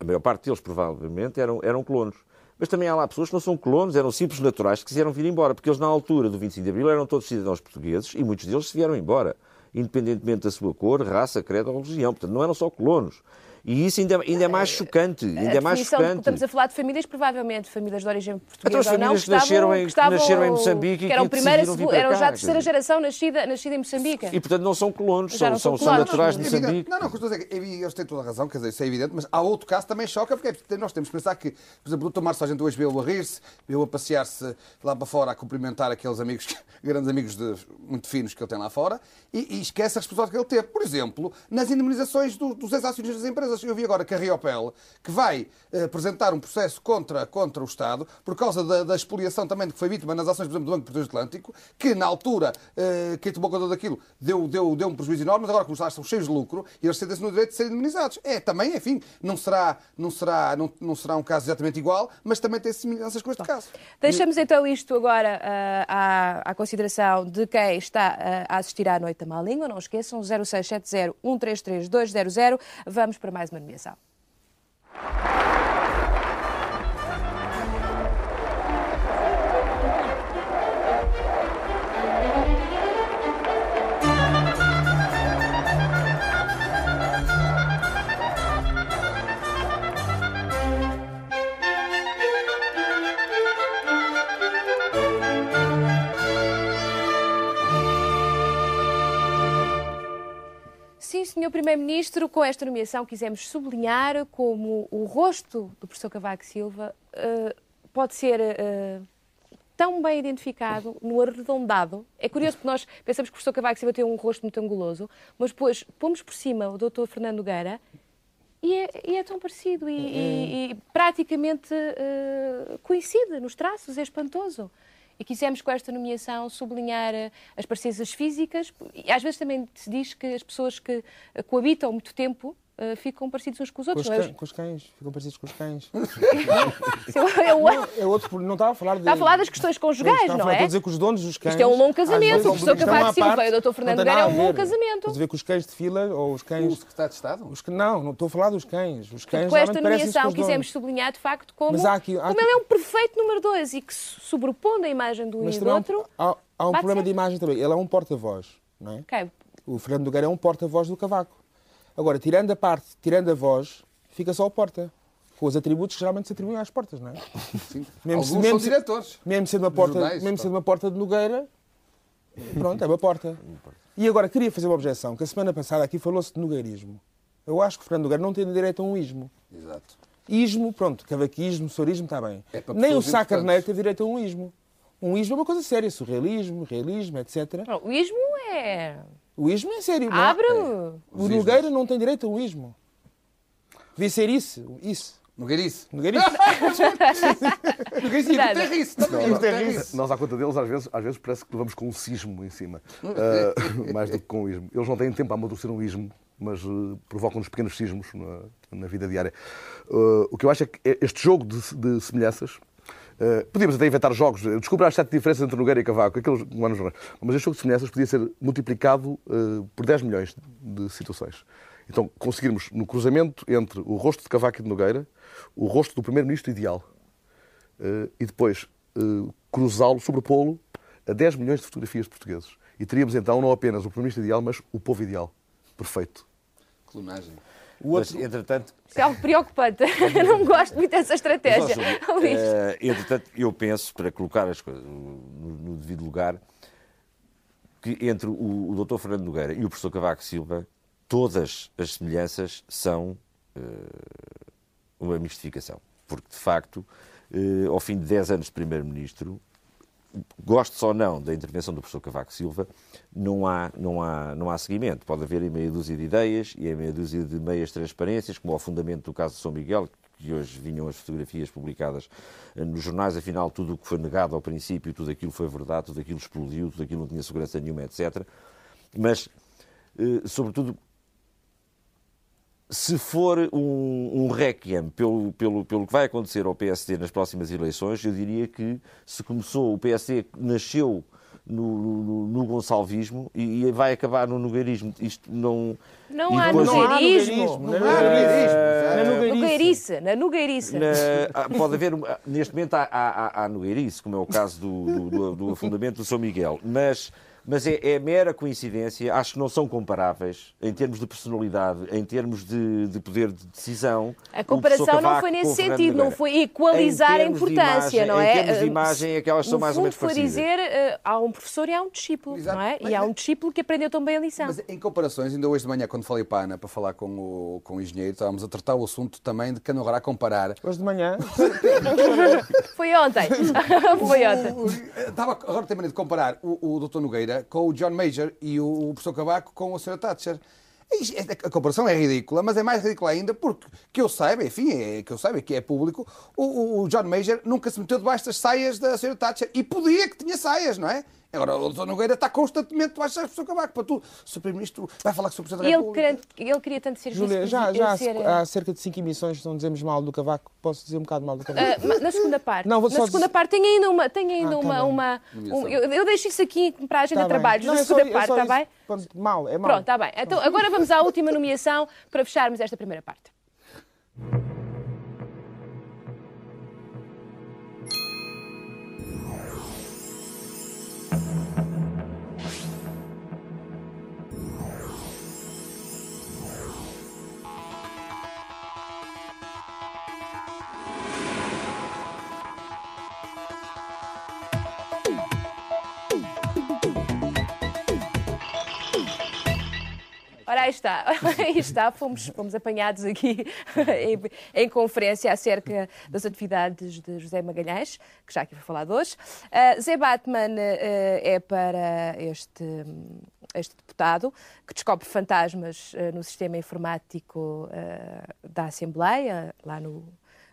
a maior parte deles provavelmente eram, eram colonos. Mas também há lá pessoas que não são colonos, eram simples naturais que quiseram vir embora, porque eles na altura do 25 de Abril eram todos cidadãos portugueses e muitos deles se vieram embora, independentemente da sua cor, raça, credo ou religião. Portanto, não eram só colonos. E isso ainda, ainda é mais chocante. Ainda é a mais chocante. estamos a falar de famílias, provavelmente famílias de origem portuguesa Então, as ou não, famílias que estavam- nasceram em- que estavam- nasceram em Moçambique e que eram que primeira, eram cá, já quer terceira geração nascida, nascida em Moçambique. E, portanto, não são colonos, são, não são são, são colonos. naturais de É. Moçambique. Não, não, estou a dizer, que eles têm toda a razão, quer dizer, isso é evidente, mas há outro caso que também choca, porque é- nós temos que pensar que, por exemplo, o. Márcio Sargento hoje veio a rir-se, veio a passear-se lá para fora a cumprimentar aqueles amigos, grandes amigos de- muito finos que ele tem lá fora, e, e esquece a responsabilidade que ele teve. Por exemplo, nas indemnizações do- dos ex-acionistas das empresas. Eu vi agora que a Riopel, que vai eh, apresentar um processo contra, contra o Estado, por causa da, da expoliação também que foi vítima nas ações, por exemplo, do Banco Português Atlântico, que na altura, eh, quem tomou conta daquilo deu, deu, deu um prejuízo enorme, mas agora como os Estados estão cheios de lucro, e eles sentem-se no direito de serem indemnizados. É, também, enfim, não será, não será, não, não será um caso exatamente igual, mas também tem semelhanças com este caso. Deixamos então isto agora ah, à, à consideração de quem está ah, a assistir à Noite da Má Língua. Não esqueçam, 0670 133 200. Vamos para mais uma nomeação. Primeiro-Ministro, com esta nomeação quisemos sublinhar como o rosto do professor Cavaco Silva eh, pode ser eh, tão bem identificado no arredondado. É curioso porque nós pensamos que o professor Cavaco Silva tem um rosto muito anguloso, mas depois pomos por cima o Dr. Fernando Nogueira e é, e é tão parecido e, e- e praticamente eh, coincide nos traços, é espantoso. E quisemos com esta nomeação sublinhar eh, as parecenças físicas. E às vezes também se diz que as pessoas que eh, coabitam muito tempo eh, ficam parecidos uns com os Com outros. os, não é? cães, com os cães, ficam parecidos com os cães. É Não, é outro, não estava a falar de... Está a falar das questões conjugais, não falar- é? Estou a dizer que os donos dos cães... Isto é um longo às casamento. vezes, O professor Cavaco Silva parte, e o Dr. não Fernando Nogueira é um longo casamento. Estás a ver que os cães de fila ou os cães... O secretário de Estado? Os que, não, não estou a falar dos cães. Os cães Com esta com nomeação os quisemos sublinhar de facto como, Mas há aqui- há como aqui- ele é um perfeito número dois e que se sobrepondo a imagem do um Mas e do outro. há, há um problema de imagem também. Ele é um porta-voz, não é? O Fernando Nogueira é um porta-voz do Cavaco. Agora, tirando a parte, tirando a voz, fica só o porta. Com os atributos que geralmente se atribuem às portas, não é? Sim. Mesmo, Alguns mesmo são se- diretores. Mesmo sendo uma porta, jornais, mesmo pá. sendo uma porta de Nogueira, pronto, é uma porta. E agora, queria fazer uma objeção, que a semana passada aqui falou-se de nogueirismo. Eu acho que o Fernando Nogueira não tem direito a um ismo. Exato. Ismo, pronto, cavaquismo, sorismo, está bem. É Nem o Sá. Carneiro teve direito a um ismo. Um ismo é uma coisa séria, surrealismo, realismo, etc. Não, o ismo é. O ismo é sério. Abre. O Os Nogueira não tem direito a um ismo. Devia ser isso. Isso. Nogueirice. Nogueirice. Nogueirice e Verdade. Guterrice também. Guterrice. Nós, à conta deles, às vezes, às vezes parece que levamos com um sismo em cima, Ah, mais do que com um ismo. Eles não têm tempo a amadurecer um ismo, mas eh, provocam-nos pequenos sismos na, na vida diária. Ah, o que eu acho é que este jogo de, de semelhanças. Ah, podíamos até inventar jogos, descobrir as sete diferenças entre Nogueira e Cavaco, aqueles que não há nos jornais. Mas este jogo de semelhanças podia ser multiplicado ah, por 10 milhões de situações. Então, conseguirmos, no cruzamento entre o rosto de Cavaco e de Nogueira, o rosto do primeiro-ministro ideal, eh, e depois eh, cruzá-lo, sobrepô-lo a 10 milhões de fotografias de portugueses. E teríamos então não apenas o primeiro-ministro ideal, mas o povo ideal. Perfeito. Clonagem. O Mas, outro, entretanto, Isso é algo preocupante. Eu não gosto muito dessa Mas, estratégia. Luís. eh, entretanto, eu penso, para colocar as coisas no, no devido lugar, que entre o, o Dr. Fernando Nogueira e o professor Cavaco Silva, todas as semelhanças são eh, uma mistificação. Porque, de facto, eh, ao fim de 10 anos de Primeiro-Ministro, goste ou não da intervenção do professor Cavaco Silva, não há, não, há, não há seguimento. Pode haver em meia dúzia de ideias e em meia dúzia de meias transparências, como ao fundamento do caso de São Miguel, que hoje vinham as fotografias publicadas eh, nos jornais, afinal, tudo o que foi negado ao princípio, tudo aquilo foi verdade, tudo aquilo explodiu, tudo aquilo não tinha segurança nenhuma, etc. Mas, eh, sobretudo, se for um, um requiem pelo, pelo, pelo que vai acontecer ao PSD nas próximas eleições, eu diria que se começou, o PSD nasceu no, no, no gonçalvismo e, e vai acabar no nogueirismo. Isto não... Não há depois- nogueirismo. Não há nogueirismo. Eh, Na nogueirice. Na nogueirice. Há- pode haver, neste momento há, há, há, há nogueirice, como é o caso do, do, do- do afundamento do São Miguel, mas, mas é, é mera coincidência, acho que não são comparáveis em termos de personalidade, em termos de, de poder de decisão. A comparação não foi nesse sentido, não foi equalizar a Em importância, imagem- não em é? termos de Uh, imagem é que elas são no mais ou menos foi parecidas. dizer, uh, há um professor e há um discípulo, Exato. não é? Mas- E há mas- um discípulo que aprendeu tão bem a lição. Mas em comparações, ainda hoje de manhã, quando falei para a Ana para falar com o, com o engenheiro, estávamos a tratar o assunto também de que não agora a comparar. Hoje de manhã. Foi ontem. foi ontem. O- Estava agora tem maneira de comparar o, o Dr. Nogueira com o John Major e o, professor Cavaco com a Sra. Thatcher. Isto- é- A comparação é ridícula, mas é mais ridícula ainda porque, que eu saiba, enfim, é, que eu saiba que é público, o, o- John Major nunca se meteu debaixo das saias da Sra. Thatcher e podia que tinha saias, não é? Agora o Dr. Nogueira está constantemente debaixo das professor Cavaco para tu. O Sr. Primeiro-Ministro vai falar com o Sr. Presidente da República. queria, ele queria tanto ser Júlia, já, já há, ser, há cerca de 5 emissões onde dizemos mal do Cavaco. Posso dizer um bocado mal do Cavaco? Uh, na segunda parte. Não, vou na só segunda dizer- parte tem ainda uma. Tem ainda Ah, tá uma, bem. uma um- eu, eu deixo isso aqui para a agenda Tá de trabalhos. Não, na é só- segunda é parte, só está isso. bem? Pronto, mal, é mal. Pronto, está bem. Então agora vamos à última nomeação para fecharmos esta primeira parte. Ora, aí está. Aí está, fomos, fomos apanhados aqui em, em conferência acerca das atividades de José Magalhães, que já aqui foi falado hoje. Ah, Zé Batman ah, é para este, este deputado que descobre fantasmas ah, no sistema informático da Assembleia, lá no,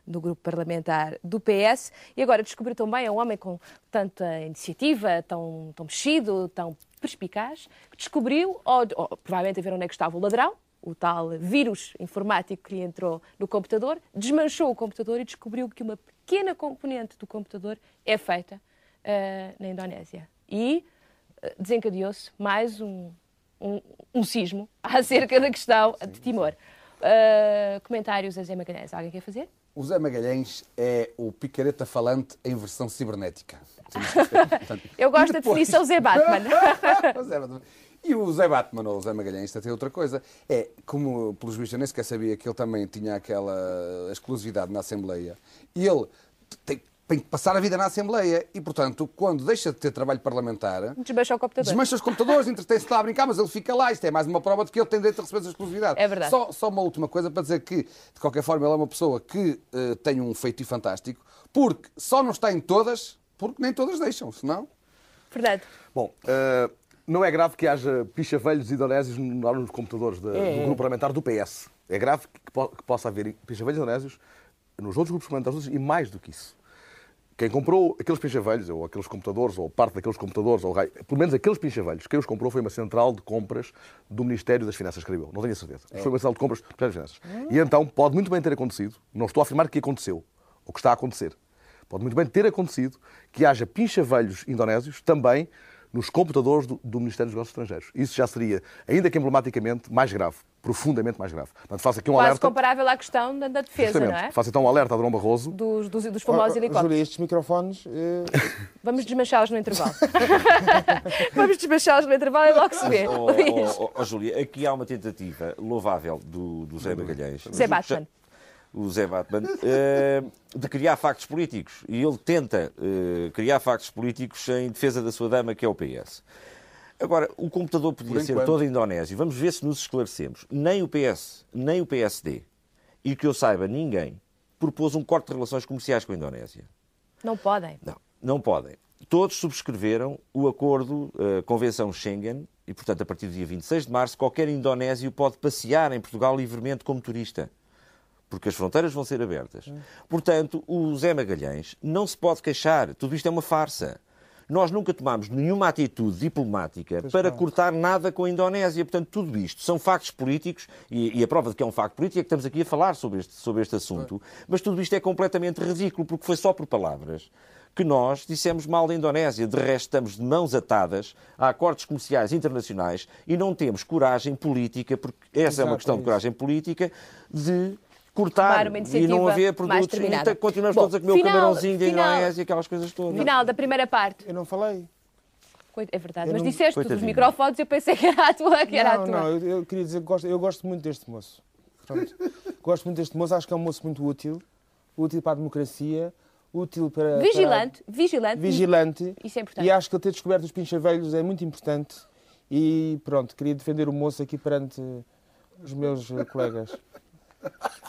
no grupo parlamentar do PS e agora descobriu também é um homem com tanta iniciativa, tão, tão mexido, tão perspicaz, que descobriu, ou, ou provavelmente a ver onde é que estava o ladrão, o tal vírus informático que lhe entrou no computador, desmanchou o computador e descobriu que uma pequena componente do computador é feita ah, na Indonésia. E ah, desencadeou-se mais um, um, um sismo acerca da questão de Timor. Ah, comentários a Zé Magalhães. Alguém quer fazer? O Zé Magalhães é o picareta falante em versão cibernética. Eu gosto da depois- definição Zé Batman. O Zé Batman. E o Zé Batman, ou o Zé Magalhães, tem outra coisa. É, como, pelos vistos, eu nem sequer sabia que ele também tinha aquela exclusividade na Assembleia. E ele tem, tem que passar a vida na Assembleia. E, portanto, quando deixa de ter trabalho parlamentar, Desmancha o computador. desmancha os computadores, entretém-se lá a brincar, mas ele fica lá. Isto é mais uma prova de que ele tem direito a receber essa exclusividade. É verdade. Só, só uma última coisa para dizer que, de qualquer forma, ele é uma pessoa que eh, tem um feitio fantástico, porque só não está em todas, porque nem todas deixam, senão... Fernando. Bom, eh, não é grave que haja pichavelhos indonésios nos computadores da- É, do grupo parlamentar do PS. É grave que, po- que possa haver pichavelhos indonésios nos outros grupos parlamentares e mais do que isso. Quem comprou aqueles pinchavelhos, ou aqueles computadores, ou parte daqueles computadores, ou pelo menos aqueles pinchavelhos, quem os comprou foi uma central de compras do Ministério das Finanças, creio eu. Não tenho a certeza. Mas Foi uma central de compras do Ministério das Finanças. E então pode muito bem ter acontecido, não estou a afirmar que aconteceu, ou que está a acontecer, pode muito bem ter acontecido que haja pinchavelhos indonésios também nos computadores do, do Ministério dos Negócios Estrangeiros. Isso já seria, ainda que emblematicamente, mais grave, profundamente mais grave. Portanto, faço aqui um Quase alerta. comparável à questão da, da defesa, Justamente. não é? Faço então um alerta a Dom Barroso Dos, dos, dos famosos Oh, helicópteros. Júlia, estes microfones. eh, Vamos desmanchá-los no intervalo. Vamos desmanchá-los no intervalo e logo se vê. Oh, oh, oh, oh, Júlia, aqui há uma tentativa louvável do, do Zé Magalhães. Zé Batman. O Zé Batman, eh, de criar factos políticos. E ele tenta eh, criar factos políticos em defesa da sua dama, que é o PS. Agora, o computador podia ser todo indonésio. Vamos ver se nos esclarecemos. Nem o PS, nem o PSD, e que eu saiba, ninguém, propôs um corte de relações comerciais com a Indonésia. Não podem. Não, não podem. Todos subscreveram o acordo, a Convenção Schengen, e, portanto, a partir do dia 26 de março, qualquer indonésio pode passear em Portugal livremente como turista. Porque as fronteiras vão ser abertas. Portanto, o Zé Magalhães não se pode queixar. Tudo isto é uma farsa. nós nunca tomámos nenhuma atitude diplomática para cortar nada com a Indonésia. Portanto, tudo isto são factos políticos e, e a prova de que é um facto político é que estamos aqui a falar sobre este, sobre este assunto. Mas tudo isto é completamente ridículo porque foi só por palavras que nós dissemos mal da Indonésia. De resto, estamos de mãos atadas a acordos comerciais internacionais e não temos coragem política, porque essa é Exato, uma questão é de coragem política, de cortar e não haver produtos. E determinada. então continuamos Bom, todos a comer final- o camarãozinho da final- Indonésia, aquelas coisas todas. Final da primeira parte. Eu não falei. É verdade, Eu mas não- disseste tudo os microfones eu pensei que era a tua. Que era a não, tua. não, eu, eu queria dizer que gosto, eu gosto muito deste moço. Pronto. gosto muito deste moço, acho que é um moço muito útil. Útil para a democracia, útil para. Vigilante, vigilante. para- vigilante. Isso é importante. E acho que ele ter descoberto os pinchavelhos é muito importante. E pronto, queria defender o moço aqui perante os meus eh, colegas.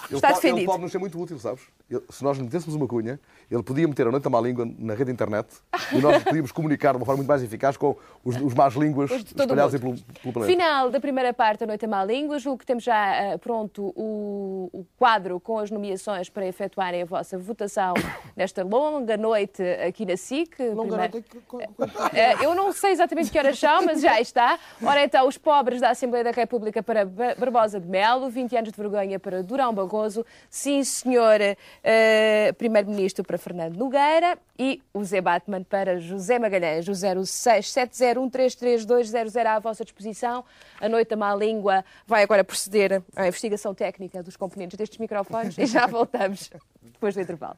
Ele Está pode, ele defendido. pode nos ser muito útil, sabes? Ele- se nós lhe metêssemos uma cunha, ele podia meter a noite à má língua na rede internet e nós podíamos comunicar de uma forma muito mais eficaz com os, os más línguas Os espalhados pelo, pelo planeta. Final da primeira parte da Noite à Má Língua. Julgo que temos já eh, pronto o, o quadro com as nomeações para efetuarem a vossa votação nesta longa noite aqui na SIC. Longa Primeiro- noite, Eh, eu não sei exatamente que horas são, mas já está. Ora então, os pobres da Assembleia da República para Ba- Barbosa de Melo, 20 anos de vergonha para Durão Barroso, sim senhor eh, Primeiro-Ministro para Fernando Nogueira e o Zé Batman para José Magalhães, o 0670133200 à vossa disposição. A Noite da Má Língua vai agora proceder à investigação técnica dos componentes destes microfones e já voltamos depois do intervalo.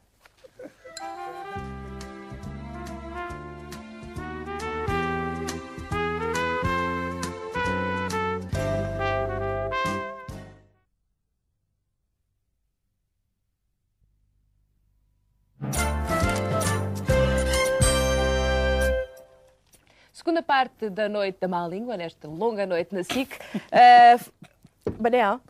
Segunda parte da Noite da Má Língua, nesta longa noite na SIC. Uh, Manel,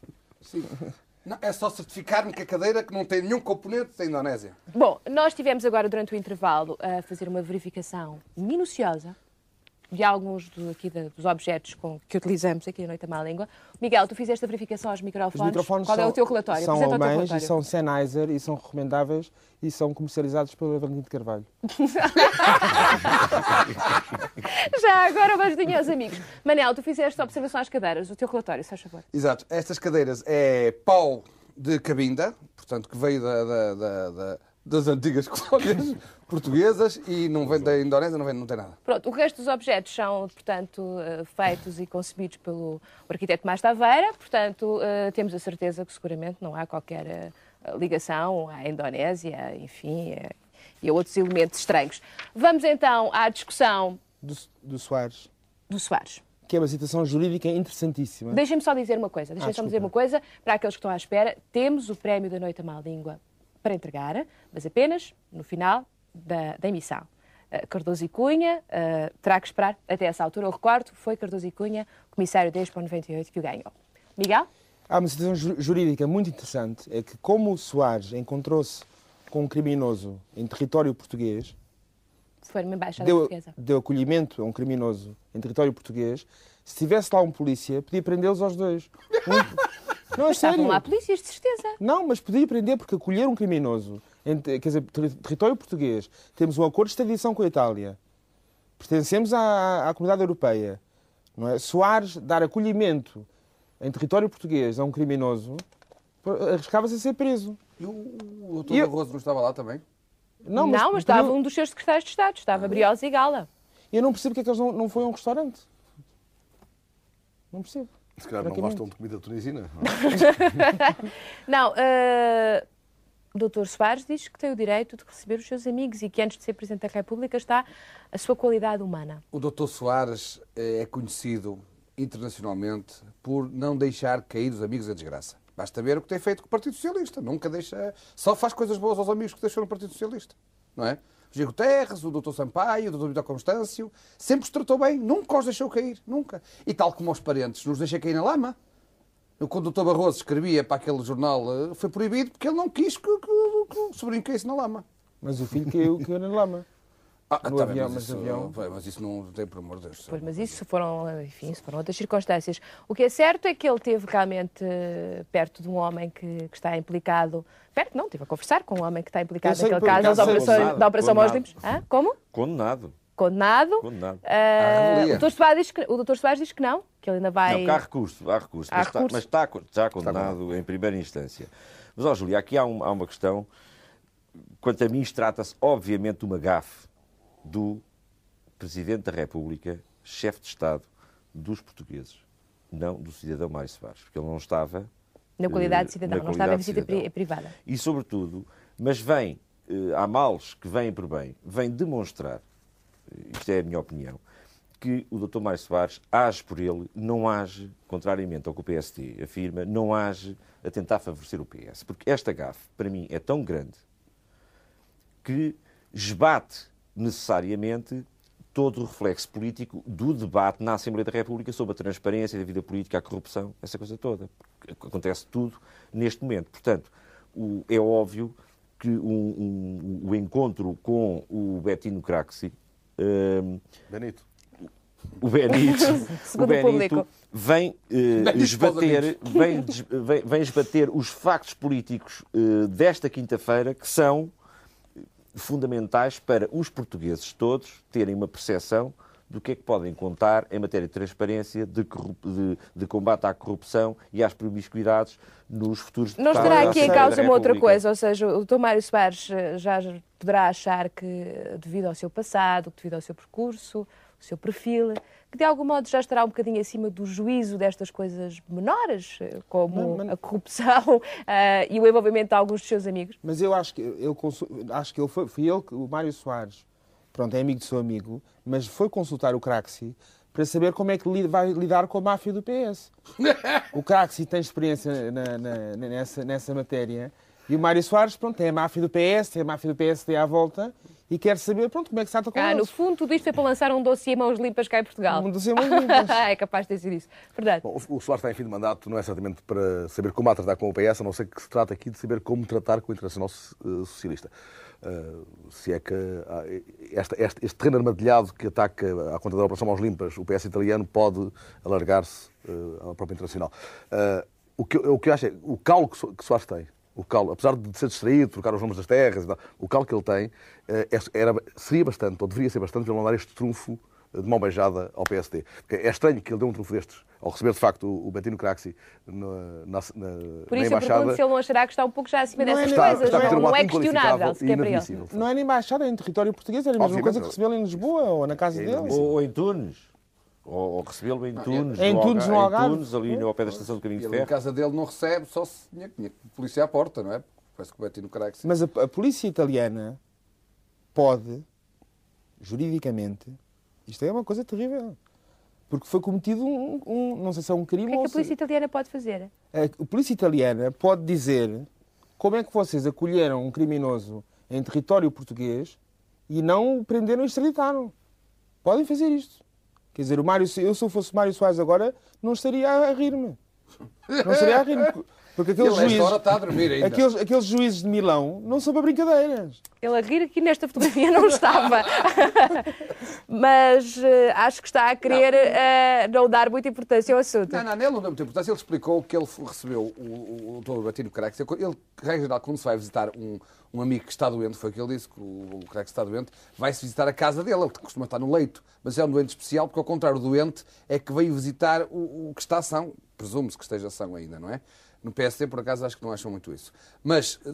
Não, é só certificar-me que a cadeira que não tem nenhum componente da Indonésia. Bom, nós tivemos agora durante o intervalo a fazer uma verificação minuciosa de alguns do- aqui da- dos objetos com- que utilizamos aqui na Noite da Má Língua. Miguel, tu fizeste a verificação aos Os microfones. microfones Qual é são, o teu relatório? São Apresenta alemães e são Sennheiser e são recomendáveis e são comercializados pela Valentim de Carvalho. Já agora ajudinha aos amigos. Manel, tu fizeste a observação às cadeiras. O teu relatório, se faz favor. Exato. Estas cadeiras é pau de cabinda, portanto, que veio da- da- da- da- das antigas colónias portuguesas e não vem da Indonésia, não, vem, não tem nada. Pronto, o resto dos objetos são, portanto, eh, feitos e concebidos pelo arquiteto Mais Taveira, portanto, eh, temos a certeza que seguramente não há qualquer eh, ligação à Indonésia, enfim, e a outros elementos estranhos. Vamos então à discussão Do, do Soares, do Soares. que é uma citação jurídica interessantíssima. Deixem-me só dizer uma coisa, deixem-me Ah, só dizer uma coisa, para aqueles que estão à espera, temos o prémio da Noite à Má Língua para entregar, mas apenas no final da, da emissão. Uh, Cardoso e Cunha, uh, terá que esperar até essa altura. Eu recordo, foi Cardoso e Cunha, comissário da Expo 98, que o ganhou. Miguel? Há uma situação ju- jurídica muito interessante, é que como o Soares encontrou-se com um criminoso em território português, Foi numa embaixada deu, portuguesa. deu acolhimento a um criminoso em território português, se tivesse lá um polícia, podia prendê-los aos dois. Um- Não, é Estavam sério. lá polícias, de certeza. Não, mas podia prender porque acolher um criminoso em quer dizer, ter- território português. Temos um acordo de extradição com a Itália. Pertencemos à, à comunidade europeia. Não é? Soares dar acolhimento em território português a um criminoso arriscava-se a ser preso. E o, o doutor eu- Barroso não estava lá também? Não, mas, podiam- estava um dos seus secretários de Estado, estava Briosa e Gala. Eu não percebo porque é que eles não, não foi a um restaurante. Não percebo. Se calhar não gostam de comida tunisina. Não, eh, o Dr. Soares diz que tem o direito de receber os seus amigos e que antes de ser Presidente da República está a sua qualidade humana. O doutor Soares eh, é conhecido internacionalmente por não deixar cair os amigos em desgraça. Basta ver o que tem feito com o Partido Socialista. Nunca deixa. Só faz coisas boas aos amigos que deixou no Partido Socialista. Não é? O Diego Terres, o doutor Sampaio, o doutor Vitor Constâncio, sempre os tratou bem, nunca os deixou cair, nunca. E tal como os parentes, nos deixa cair na lama. Quando o doutor Barroso escrevia para aquele jornal, eh, foi proibido porque ele não quis que, que- que o sobrinho caísse na lama. Mas o filho caiu, caiu na lama. Ah, No tá bem, avião, mas, mas isso, avião. mas isso não tem, por amor de Deus. Pois, mas isso foram, enfim, isso foram outras circunstâncias. O que é certo é que ele teve realmente eh, perto de um homem que, que está implicado. Perto, não, estive a conversar com um homem que está implicado sei, naquele caso da Operação Mãos. Hã? Como? Condenado. condenado. Condenado. Ah, revelia. o Dr. Soares diz que, o. Soares diz que não, que ele ainda vai. Não, que há recurso, há recurso. Há mas, está, recurso. mas está, está condenado em primeira instância. Mas, ó, Júlia, aqui há, um- há uma questão. Quanto a mim, trata-se, obviamente, de uma gafe do Presidente da República, chefe de Estado dos portugueses, não do cidadão Mário Soares, porque ele não estava Na qualidade eh, de cidadão, não estava em qualidade visita cidadão. privada. E, sobretudo, mas vem, eh, há males que vêm por bem, vem demonstrar, eh, isto é a minha opinião, que o Dr. Mário Soares age por ele, não age, contrariamente ao que o PST afirma, não age a tentar favorecer o PS. Porque esta gafe, para mim, é tão grande que esbate necessariamente todo o reflexo político do debate na Assembleia da República sobre a transparência da vida política, a corrupção, essa coisa toda. Acontece tudo neste momento. Portanto, o- é óbvio que um- um- o encontro com o Bettino Craxi, hum, Benito. o Benito, Segundo o Benito público. vem, Benito esbater, vem, vem, vem esbater os factos políticos eh, desta quinta-feira que são fundamentais para os portugueses todos terem uma percepção do que é que podem contar em matéria de transparência, de, de- de combate à corrupção e às promiscuidades nos futuros Não estará aqui em causa uma outra coisa, ou seja, o Dr. Mário Soares eh, já poderá achar que, devido ao seu passado, devido ao seu percurso, o seu perfil, que de algum modo já estará um bocadinho acima do juízo destas coisas menores, eh, como Mas- mas- a corrupção eh, e o envolvimento de alguns dos seus amigos. Mas eu acho que ele, consu- acho que ele foi, foi ele, que- o Mário Soares, pronto, é amigo do seu amigo, mas foi consultar o Craxi para saber como é que vai lidar com a máfia do PS. O Craxi tem experiência na- na- nessa, nessa matéria e o Mário Soares, pronto, tem a máfia do PS, tem a máfia do PSD à volta e quer saber, pronto, como é que se trata com Ah, no fundo, tudo isto foi para lançar um dossiê mãos limpas cá em Portugal. Um dossiê mãos limpas. é capaz de sido isso. Verdade. Bom, o Soares está em fim de mandato, não é certamente para saber como há de tratar com o PS, a não ser que se trata aqui de saber como tratar com o Internacional eh, Socialista. Uh, se é que esta- este, este terreno armadilhado que ataca à conta da Operação Mãos Limpas, o PS italiano pode alargar-se uh, à própria Internacional. Uh, o, que, eu- o que eu acho é o calo que Soares tem, o calo, apesar de ser distraído, trocar os nomes das terras, e tal, o calo que ele tem uh, é- era, seria bastante, ou deveria ser bastante, para ele mandar este trunfo de mão beijada ao PSD. É estranho que ele dê um trunfo destes, ao receber de facto o Bettino Craxi na, na, na, Por na isso eu embaixada. pergunto se ele não achará que está um pouco já acima Não é dessas nem- coisas. está um não ato é questionável sequer para ele. Não é nem embaixada, é em território português, é a mesma Obviamente. coisa que recebê-lo em Lisboa ou na casa É dele. ou em Tunes. Ou, ou recebê-lo em Tunes. Em Tunes, no Algar- Algarve. Em Tunes, ali ao pé da estação do Caminho de Ele em Ferro. casa dele não recebe, só se tinha, tinha polícia à porta, não é? Parece que o. Mas a, a polícia italiana pode, juridicamente, isto é uma coisa terrível, porque foi cometido um, um- não sei se é um O crime que é que a se- polícia italiana pode fazer? a polícia italiana pode dizer como é que vocês acolheram um criminoso em território português e não o prenderam e extraditaram. Podem fazer isto. Quer dizer, o Mário, eu se eu fosse Mário Soares agora, não estaria a rir-me. Não estaria a rir-me. porque- aqueles Ele, esta juízes, hora, está a dormir ainda. aqueles, aqueles juízes de Milão não são para brincadeiras. Ele a rir aqui nesta fotografia não estava. Mas eh, acho que está a querer eh, não dar muita importância ao assunto. Não, não, ele não deu muita importância. Ele explicou que ele recebeu o, o, o Dr. Batino Crax. Ele, regra geral, quando se vai visitar um, um amigo que está doente, foi o que ele disse, que o, o está doente, vai-se visitar a casa dele. Ele costuma estar no leito. Mas é um doente especial, porque ao contrário do doente, é que veio visitar o, o que está são. Presume-se que esteja são ainda, não é? No PSD, por acaso, acho que não acham muito isso. Mas eh,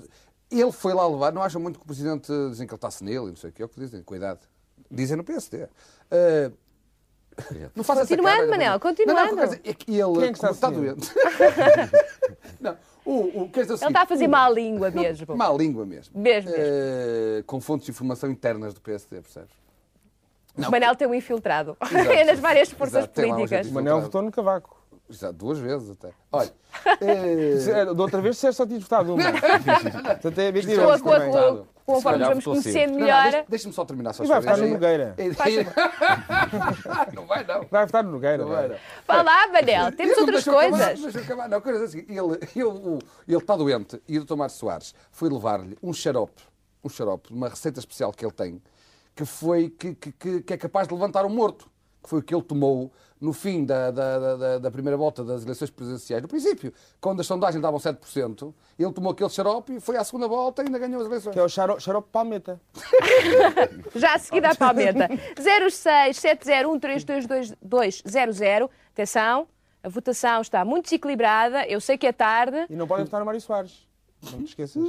ele foi lá levar. Não acham muito que o Presidente dizem que ele está senil e não sei o que. É o que dizem. Cuidado. Dizem no PSD. Eh, não faça Continuando, cara, Manel, Não, continuando. não, dizer, é que ele Quem é que está está doente. não, o, o, quer dizer o Ele seguinte, está a fazer o- má língua mesmo. Má língua mesmo. Mesmo, mesmo. Eh, com fontes de informação internas do PSD, percebes? O Manel tem um infiltrado Exato. nas várias forças Exato, políticas. O Manel votou no Cavaco. Exato, duas vezes até. Olha, eh, Se- Da outra vez, se só tinha votado uma. Portanto, é Com a- mentiroso com a- com a- Conforme vamos conhecendo não, melhor. deixa- Deixa-me só terminar só E vai votar no. Nogueira. Não vai, não. Vai votar no Nogueira. Não vai, não. Vá lá, Manel, temos outras coisas. acabar. Não, coisa assim, ele, ele, está doente e o Dr. Mário Soares foi levar-lhe um xarope, um xarope, uma receita especial que ele tem, que foi que, que, que- que é capaz de levantar um morto. que foi o que ele tomou no fim da, da, da- da- primeira volta das eleições presidenciais. No princípio, quando as sondagens davam 7%, ele tomou aquele xarope, foi à segunda volta e ainda ganhou as eleições. Que é o xarope, xarope palmeta. Já a seguir à palmeta. 0670132200. Atenção, a votação está muito desequilibrada. Eu sei que é tarde, E não podem votar no Mário Soares. Não te esqueças.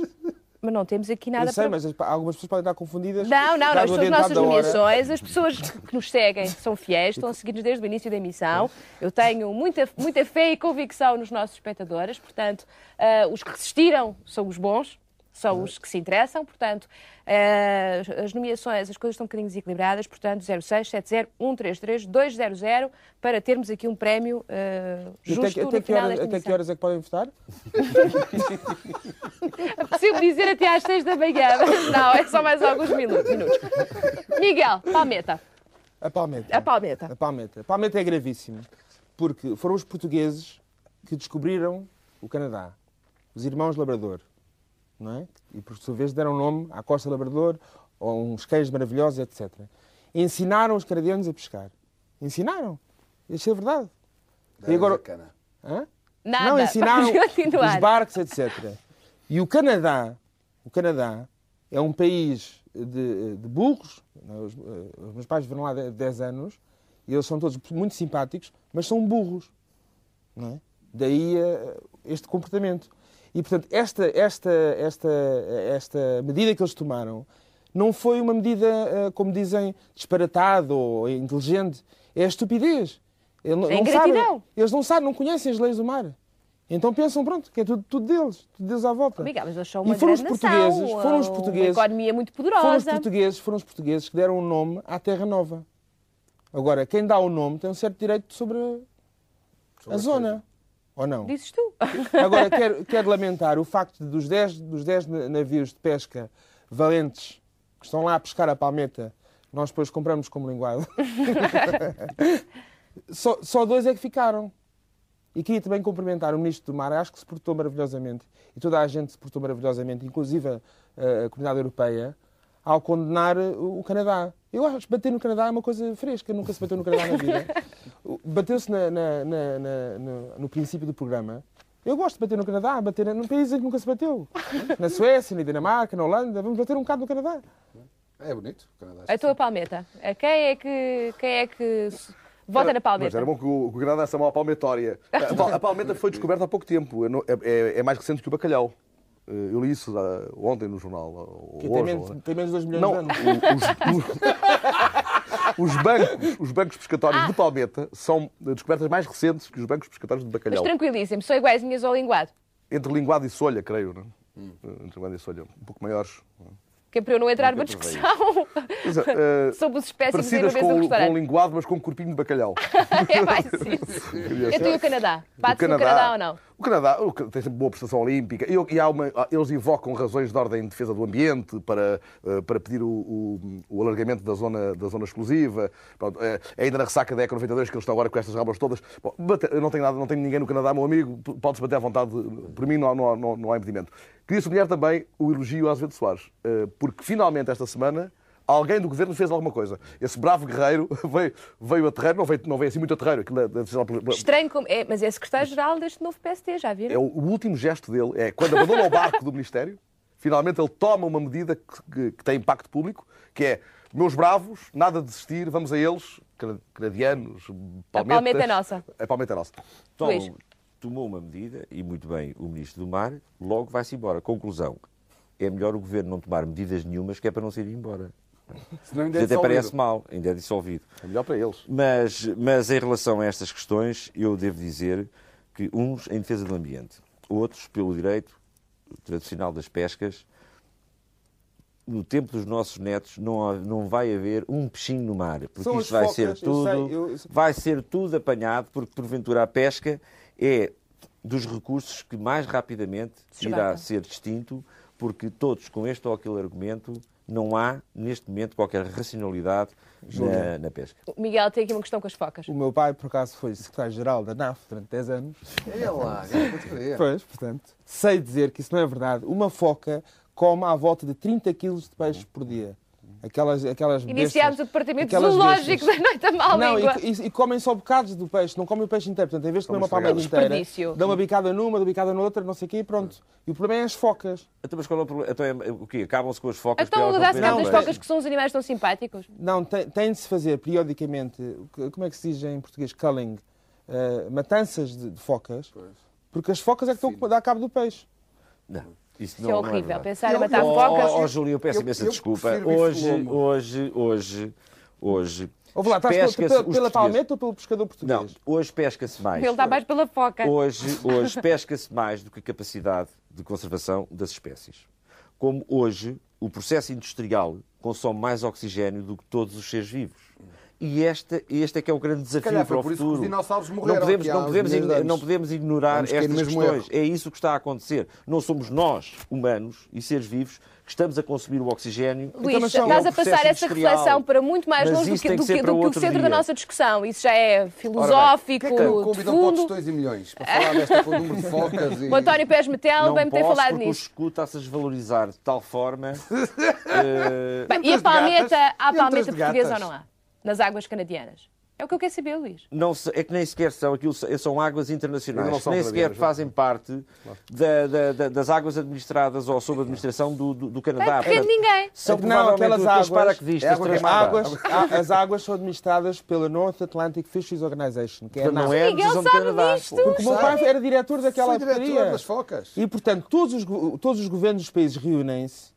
Mas não temos aqui nada Eu sei, para... mas as- algumas pessoas podem estar confundidas. Não, não, não. Dado As nossas nomeações, as pessoas que nos seguem são fiéis, estão a seguir-nos desde o início da emissão. Eu tenho muita, muita fé e convicção nos nossos espectadores, portanto, ah, os que resistiram são os bons, são os que se interessam, portanto, ah, as nomeações, as coisas estão um bocadinho desequilibradas, portanto, 0670133200 para termos aqui um prémio E justo até, até no final horas, desta até que horas é que podem votar? É possível dizer até às 6 da manhã, mas não, é só mais alguns minu- minutos. Miguel, palmeta. A palmeta. A palmeta. A palmeta. A palmeta é gravíssimo. Porque foram os portugueses que descobriram o Canadá. Os irmãos Labrador. Não é? E por sua vez deram nome à Costa Labrador, a uns queijos maravilhosos, etc. Ensinaram os canadianos a pescar. Ensinaram. Isso é verdade. E agora, Cana. Hã? Nada. Não, ensinaram os barcos, etc. E o Canadá, o Canadá é um país de, de burros. Os, eh, os meus pais viveram lá de 10 anos e eles são todos muito simpáticos, mas são burros. Não é? Daí eh, este comportamento. E, portanto, esta, esta, esta, esta medida que eles tomaram não foi uma medida, eh, como dizem, disparatada ou inteligente. É a estupidez. Ele não- É sabem- eles não sabem, não conhecem as leis do mar. Então pensam, pronto, que é tudo, tudo deles, tudo deles à volta. Mas eles são E uma foram os portugueses, nação, foram os uma portugueses, economia muito foram os poderosa. portugueses, foram os portugueses que deram o nome à Terra Nova. Agora, quem dá o nome tem um certo direito sobre a, a zona, ou não? Dizes tu. Agora, quero, quero lamentar o facto de dos 10 dos 10 na- navios de pesca valentes que estão lá a pescar a palmeta, nós depois compramos como linguado. só, só dois é que ficaram. E queria também cumprimentar o Ministro do Mar, acho que se portou maravilhosamente, e toda a gente se portou maravilhosamente, inclusive a, a Comunidade Europeia, ao condenar o, o Canadá. Eu acho que bater no Canadá é uma coisa fresca, nunca se bateu no Canadá na vida. Bateu-se na- na- na- no princípio do programa. Eu gosto de bater no Canadá, bater num país em que nunca se bateu. Na Suécia, na Dinamarca, na Holanda, vamos bater um bocado no Canadá. É bonito, o Canadá. A tua palmeta. A Quem é que, quem é que vota na Mas palmeta? era bom que o, que o Canadá essa mal palmetória. A, a palmeta foi descoberta há pouco tempo. É, é- é mais recente que o bacalhau. Eh, Eu li isso ah, ontem no jornal. Que hoje, tem, menos, ou- tem menos de 2 milhões Não, de anos. o- os, os- os bancos, os bancos pescatórios de palmeta são descobertas mais recentes que os bancos pescatórios de Mas bacalhau. tranquilíssimo, são iguaizinhas ao linguado. Entre linguado e solha, creio, não? é? Entre linguado e solha, um pouco maiores. Que é para eu não entrar numa discussão Mas, eh, sobre os espécimes Parecidas com, com linguado, mas com um corpinho de bacalhau. é mais isso. Então e o Canadá? O Bate-se no Canadá ou não? O Canadá o tem sempre boa prestação olímpica e, e há uma- eles invocam razões de ordem de defesa do ambiente para, eh, para pedir o, o- o alargamento da zona, da zona exclusiva. Pronto, eh, ainda na ressaca da Eco 92, que eles estão agora com estas rabas todas. Bom, eu não tenho, nada, não tenho ninguém no Canadá, meu amigo, pode-se bater à vontade. Por mim não não não- não há impedimento. Queria sublinhar também o elogio a Azevedo Soares, eh, porque finalmente esta semana alguém do governo fez alguma coisa. Esse bravo guerreiro veio, veio a terreiro, não veio, não veio assim muito a terreiro. Aquilo é- Estranho como. É, mas é secretário-geral deste novo PST, já viram? é o, o último gesto dele, é quando abandona o barco do Ministério, finalmente ele toma uma medida que, que- que tem impacto público, que é meus bravos, nada de desistir, vamos a eles, cana- canadianos, palmetas. palmeta é nossa. A palmeta é nossa. Luís. Tomou uma medida, e muito bem, o Ministro do Mar, logo vai-se embora. Conclusão, é melhor o Governo não tomar medidas nenhumas, que é para não se ir embora. Senão ainda é Até parece mal, ainda é dissolvido. É melhor para eles. Mas, mas em relação a estas questões, eu devo dizer que uns em defesa do ambiente, outros pelo direito tradicional das pescas. No tempo dos nossos netos não, não vai haver um peixinho no mar, porque São isto vai ser focas, eu tudo, sei, eu- eu- vai ser tudo apanhado, porque porventura a pesca é dos recursos que mais rapidamente Se irá ser distinto, porque todos com este ou aquele argumento não há neste momento qualquer racionalidade na, na pesca. O Miguel tem aqui uma questão com as focas. O meu pai, por acaso, foi secretário-geral da NAF durante 10 anos. É lá. Pois, portanto, sei dizer que isso não é verdade. Uma foca come à volta de 30 quilos de peixe por dia. Aquelas, aquelas bestas- Iniciámos o departamento aquelas zoológico bestas. da noite da má Não, língua. e, e- e comem só bocados do peixe, não comem o peixe inteiro. Portanto, em vez de comer uma palmeira inteira, dão uma bicada numa, dão bicada noutra, não sei o quê, e pronto. E o problema é as focas. Então, mas qual é o problema? Então, é, o quê? Acabam-se com as focas? Então elas dá-se não cabo das focas que são os animais tão simpáticos. Não, tem, tem de se fazer periodicamente, o como é que se diz em português? Culling. eh, matanças de, de focas, porque as focas é que estão a dar cabo do peixe. Não, isso Isso não, é não horrível. verdade. Pensar em matar focas. Oh, oh, Júlio, eu peço imensa desculpa. Hoje, hoje, hoje, hoje. Ouve lá, estás pela, pela, palmeta ou pelo pescador português? Não, hoje pesca-se mais. Ele está mais pela foca. Hoje, hoje pesca-se mais do que a capacidade de conservação das espécies. Como hoje o processo industrial consome mais oxigênio do que todos os seres vivos. E este, este é que é o grande desafio calhar para o por isso que futuro. os dinossauros morreram não podemos, não podemos, não podemos ignorar Vamos estas mesmo questões. erro. É isso que está a acontecer. Não somos nós, humanos e seres vivos, que estamos a consumir o oxigênio. Luís, são- estás é a um passar processo essa industrial. reflexão para muito mais longe do que, tem do que que- para do que o centro da dia. nossa discussão. Isso já é Ora filosófico, bem, quem é que de convidam para fundo. outros 2 e milhões? Para falar desta com o número de focas e... O António Pérez Metel Não bem-me ter posso, falado nisso. o escudo está-se a desvalorizar de tal forma... eh, Bem, e a palmeta, há palmeta portuguesa ou não há? Nas águas canadianas. É o que eu quero saber, Luís. Não é que nem sequer são, aquilo são- águas internacionais, são nem sequer fazem parte da- da- da- das águas administradas ou sob administração do, do, do Canadá. Não depende de ninguém. São É não, aquelas águas- paraquedistas é água transbordados. Águas, as águas são administradas pela North Atlantic Fisheries Organization, que é não é a Miguel sabe Canadá. disto. Porque o meu pai era diretor daquela Foi diretor das focas. E, portanto, todos os, todos os governos dos países reúnem-se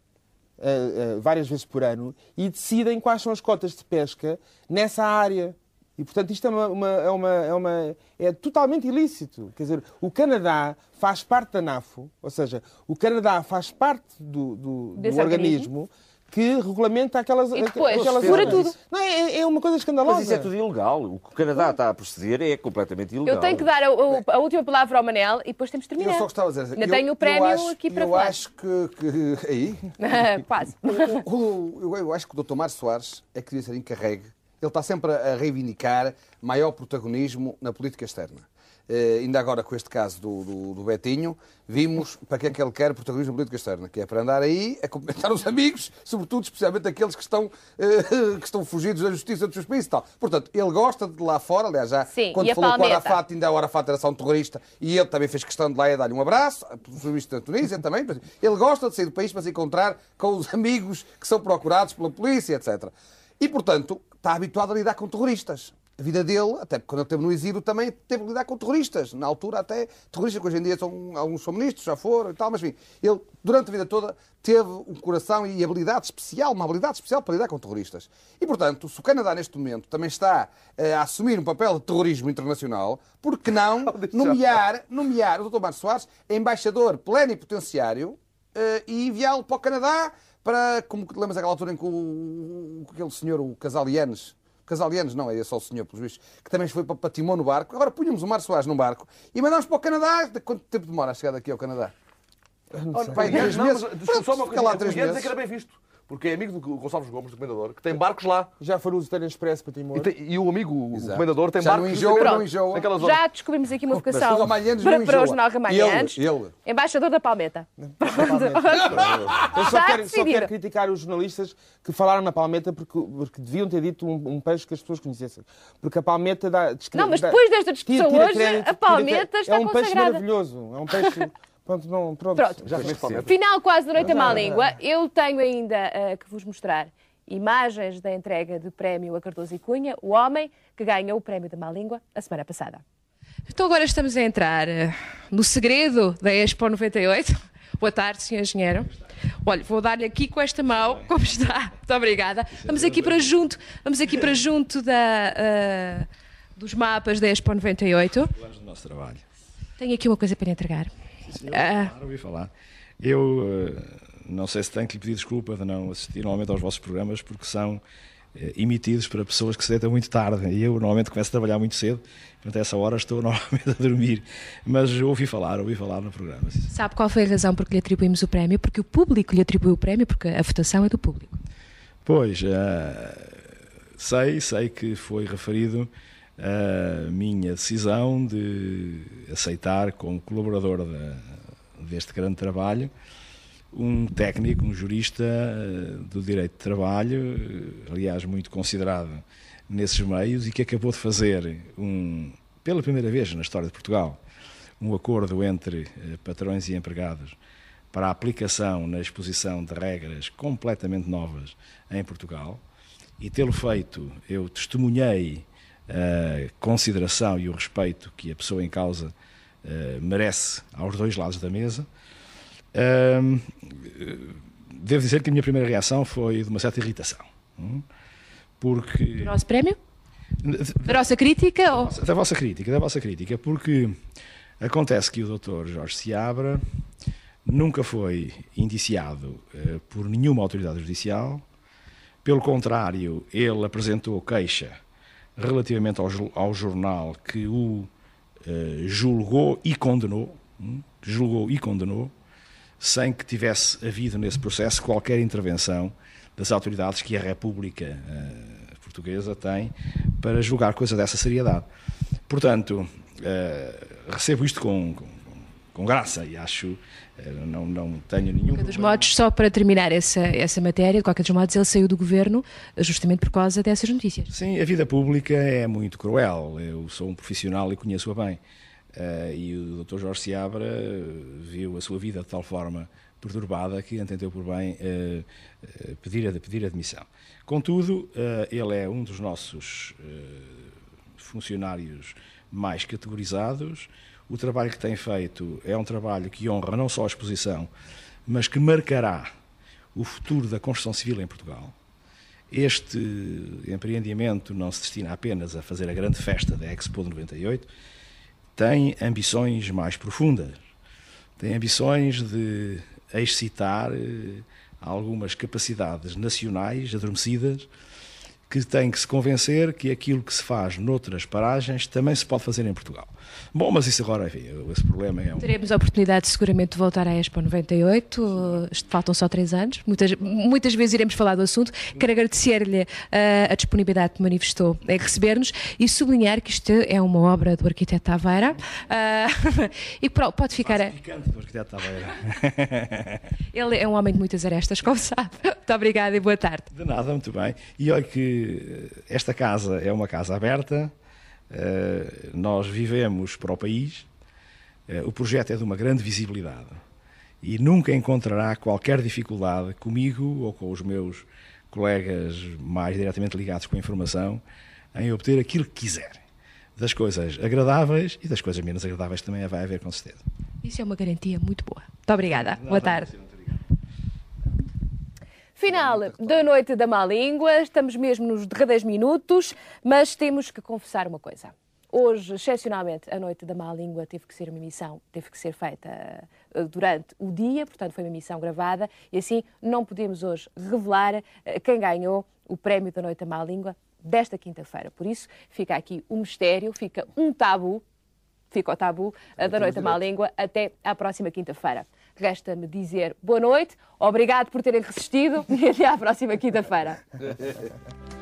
eh, eh, várias vezes por ano e decidem quais são as cotas de pesca nessa área. E, portanto, isto é, uma, uma- é, uma, é, uma- é totalmente ilícito. Quer dizer, o Canadá faz parte da NAFO, ou seja, o Canadá faz parte do, do- do Desse organismo que regulamenta aquelas, E depois, aquelas fura áreas. tudo. Não, é, é uma coisa escandalosa. Mas isso é tudo ilegal. O que o Canadá está a proceder é completamente ilegal. Eu tenho que dar a, a- a última palavra ao Manel e depois temos de Eu terminar. só gostava de dizer... Ainda eu- tenho o eu prémio acho- aqui para Eu falar. acho que... que- Aí? Quase. O- o- eu, eu acho que o Dr. Mário Soares é que devia ser encarregue. Ele está sempre a reivindicar maior protagonismo na política externa. Eh, ainda agora com este caso do, do, do Betinho, vimos para que é que ele quer protagonismo na política externa, que é para andar aí a cumprimentar os amigos, sobretudo, especialmente aqueles que estão, eh, que estão fugidos da justiça dos seus países e tal. Portanto, ele gosta de lá fora, aliás, já Sim, quando e falou com o? Arafat, ainda o Arafat era só um terrorista e ele também fez questão de lá ir dar-lhe um abraço, pelo visto da Tunísia também. Ele gosta de sair do país para se encontrar com os amigos que são procurados pela polícia, etc. E, portanto, está habituado a lidar com terroristas. A vida dele, até porque quando ele esteve no exílio, também teve que lidar com terroristas. Na altura, até terroristas que hoje em dia são, alguns são ministros, já foram e tal, mas enfim, ele, durante a vida toda, teve um coração e habilidade especial, uma habilidade especial para lidar com terroristas. E, portanto, se o Canadá, neste momento, também está eh, a assumir um papel de terrorismo internacional, por que não nomear, nomear o Dr. Mário Soares embaixador plenipotenciário eh, e enviá-lo para o Canadá para, como lembras aquela altura em que o, aquele senhor, o Casalianes, Casalianes não, é só o senhor, pelos vistos, que também foi para, Timor no barco. Agora punhamos o Mário Soares num barco e mandámos para o Canadá. Quanto tempo demora a chegar daqui ao Canadá? Olha, Pai, três não, meses. mas, desculpa, só uma Pronto, fica lá coisa. três meses. que era bem visto. Porque é amigo do Gonçalves Gomes, do Comendador, que tem barcos lá. Já foram os Itália Express para Timor. E, tem- e o amigo, o Exato. Comendador, tem Já não barcos enjoa, não enjoa. naquela zona. Já descobrimos aqui uma vocação o para, não para o. Jornal Ramalhantes. Ele, ele. Embaixador da Palmeta. Eu só quero, só quero criticar os jornalistas que falaram na palmeta porque, porque deviam ter dito um, um peixe que as pessoas conhecessem. Porque a palmeta dá. descre- Não, mas depois desta discussão tira- tira hoje, crédito, a palmeta está É um peixe consagrada. maravilhoso. É um peixe. Pronto, não, pronto. Pronto. Já? Final quase Noite à Má Língua. Eu tenho ainda eh, que vos mostrar imagens da entrega de prémio a Cardoso e Cunha, o homem que ganhou o prémio da Má Língua a semana passada. Então agora estamos a entrar eh, no segredo da Expo 98. Boa tarde, Sr. Engenheiro. Olha, vou dar-lhe aqui com esta mão, como está. Muito obrigada. Vamos aqui para junto, vamos aqui para junto da, eh, dos mapas da Expo 98. Falamos do nosso trabalho. Tenho aqui uma coisa para lhe entregar. Ah. Claro, ouvi falar. Eu eh, não sei se tenho que lhe pedir desculpa de não assistir normalmente aos vossos programas porque são eh, emitidos para pessoas que se deitam muito tarde e eu normalmente começo a trabalhar muito cedo, portanto a essa hora estou normalmente a dormir. Mas ouvi falar, ouvi falar no programa. sim. Sabe qual foi a razão por que lhe atribuímos o prémio? Porque o público lhe atribuiu o prémio, porque a votação é do público. Pois, eh, sei, sei que foi referido a minha decisão de aceitar como colaborador da- deste grande trabalho um técnico, um jurista eh, do direito de trabalho, eh, aliás, muito considerado nesses meios e que acabou de fazer, um, pela primeira vez na história de Portugal, um acordo entre eh, patrões e empregados para a aplicação na exposição de regras completamente novas em Portugal. E tê-lo feito, eu testemunhei a consideração e o respeito que a pessoa em causa eh, merece aos dois lados da mesa. Devo dizer que a minha primeira reação foi de uma certa irritação. hum, Porque. Nosso prémio? Da nossa crítica? Ou... Da vossa crítica, da vossa crítica, porque acontece que o Dr. Jorge Seabra nunca foi indiciado eh, por nenhuma autoridade judicial. Pelo contrário, ele apresentou queixa relativamente ao, ao jornal que o eh, julgou e condenou, hum, julgou e condenou, sem que tivesse havido nesse processo qualquer intervenção das autoridades que a República eh, Portuguesa tem para julgar coisa dessa seriedade. Portanto, eh, recebo isto com, com, com graça e acho, eh, não, não tenho nenhum De qualquer dos modos, só para terminar essa, essa matéria, de qualquer dos modos, ele saiu do governo justamente por causa dessas notícias. Sim, a vida pública é muito cruel. Eu sou um profissional e conheço-a bem. Eh, e o Dr. Jorge Seabra eh, viu a sua vida de tal forma perturbada que entendeu por bem eh, eh, pedir, a, pedir admissão. Contudo, eh, ele é um dos nossos eh, funcionários mais categorizados. O trabalho que tem feito é um trabalho que honra não só a exposição, mas que marcará o futuro da construção civil em Portugal. Este empreendimento não se destina apenas a fazer a grande festa da Expo de 98, tem ambições mais profundas. Tem ambições de excitar eh, algumas capacidades nacionais adormecidas que têm que se convencer que aquilo que se faz noutras paragens também se pode fazer em Portugal. Bom, mas isso agora, enfim, esse problema é um... Teremos a oportunidade seguramente de voltar à Expo 98, eh, faltam só três anos, muitas, muitas vezes iremos falar do assunto. Quero agradecer-lhe eh, a disponibilidade que manifestou em receber-nos e sublinhar que isto é uma obra do arquiteto Taveira ah, e pode ficar... a- do arquiteto Taveira. Ele é um homem de muitas arestas, como sabe. Muito obrigada e boa tarde. De nada, muito bem. E olha que esta casa é uma casa aberta, nós vivemos para o país, eh, o projeto é de uma grande visibilidade e nunca encontrará qualquer dificuldade comigo ou com os meus colegas mais diretamente ligados com a informação em obter aquilo que quiser. Das coisas agradáveis e das coisas menos agradáveis também vai haver com certeza. Isso é uma garantia muito boa. Muito obrigada. Boa tarde. Final da noite da má língua, estamos mesmo nos derradeiros minutos, mas temos que confessar uma coisa. Hoje, excepcionalmente, a noite da má língua teve que ser uma emissão, teve que ser feita eh, durante o dia, portanto foi uma emissão gravada e assim não podemos hoje revelar eh, quem ganhou o prémio da noite da má língua desta quinta-feira. Por isso, fica aqui um mistério, fica um tabu fica o tabu eh, da Noite da Má Língua até à próxima quinta-feira. Resta-me dizer boa noite, obrigado por terem resistido e até à próxima quinta-feira.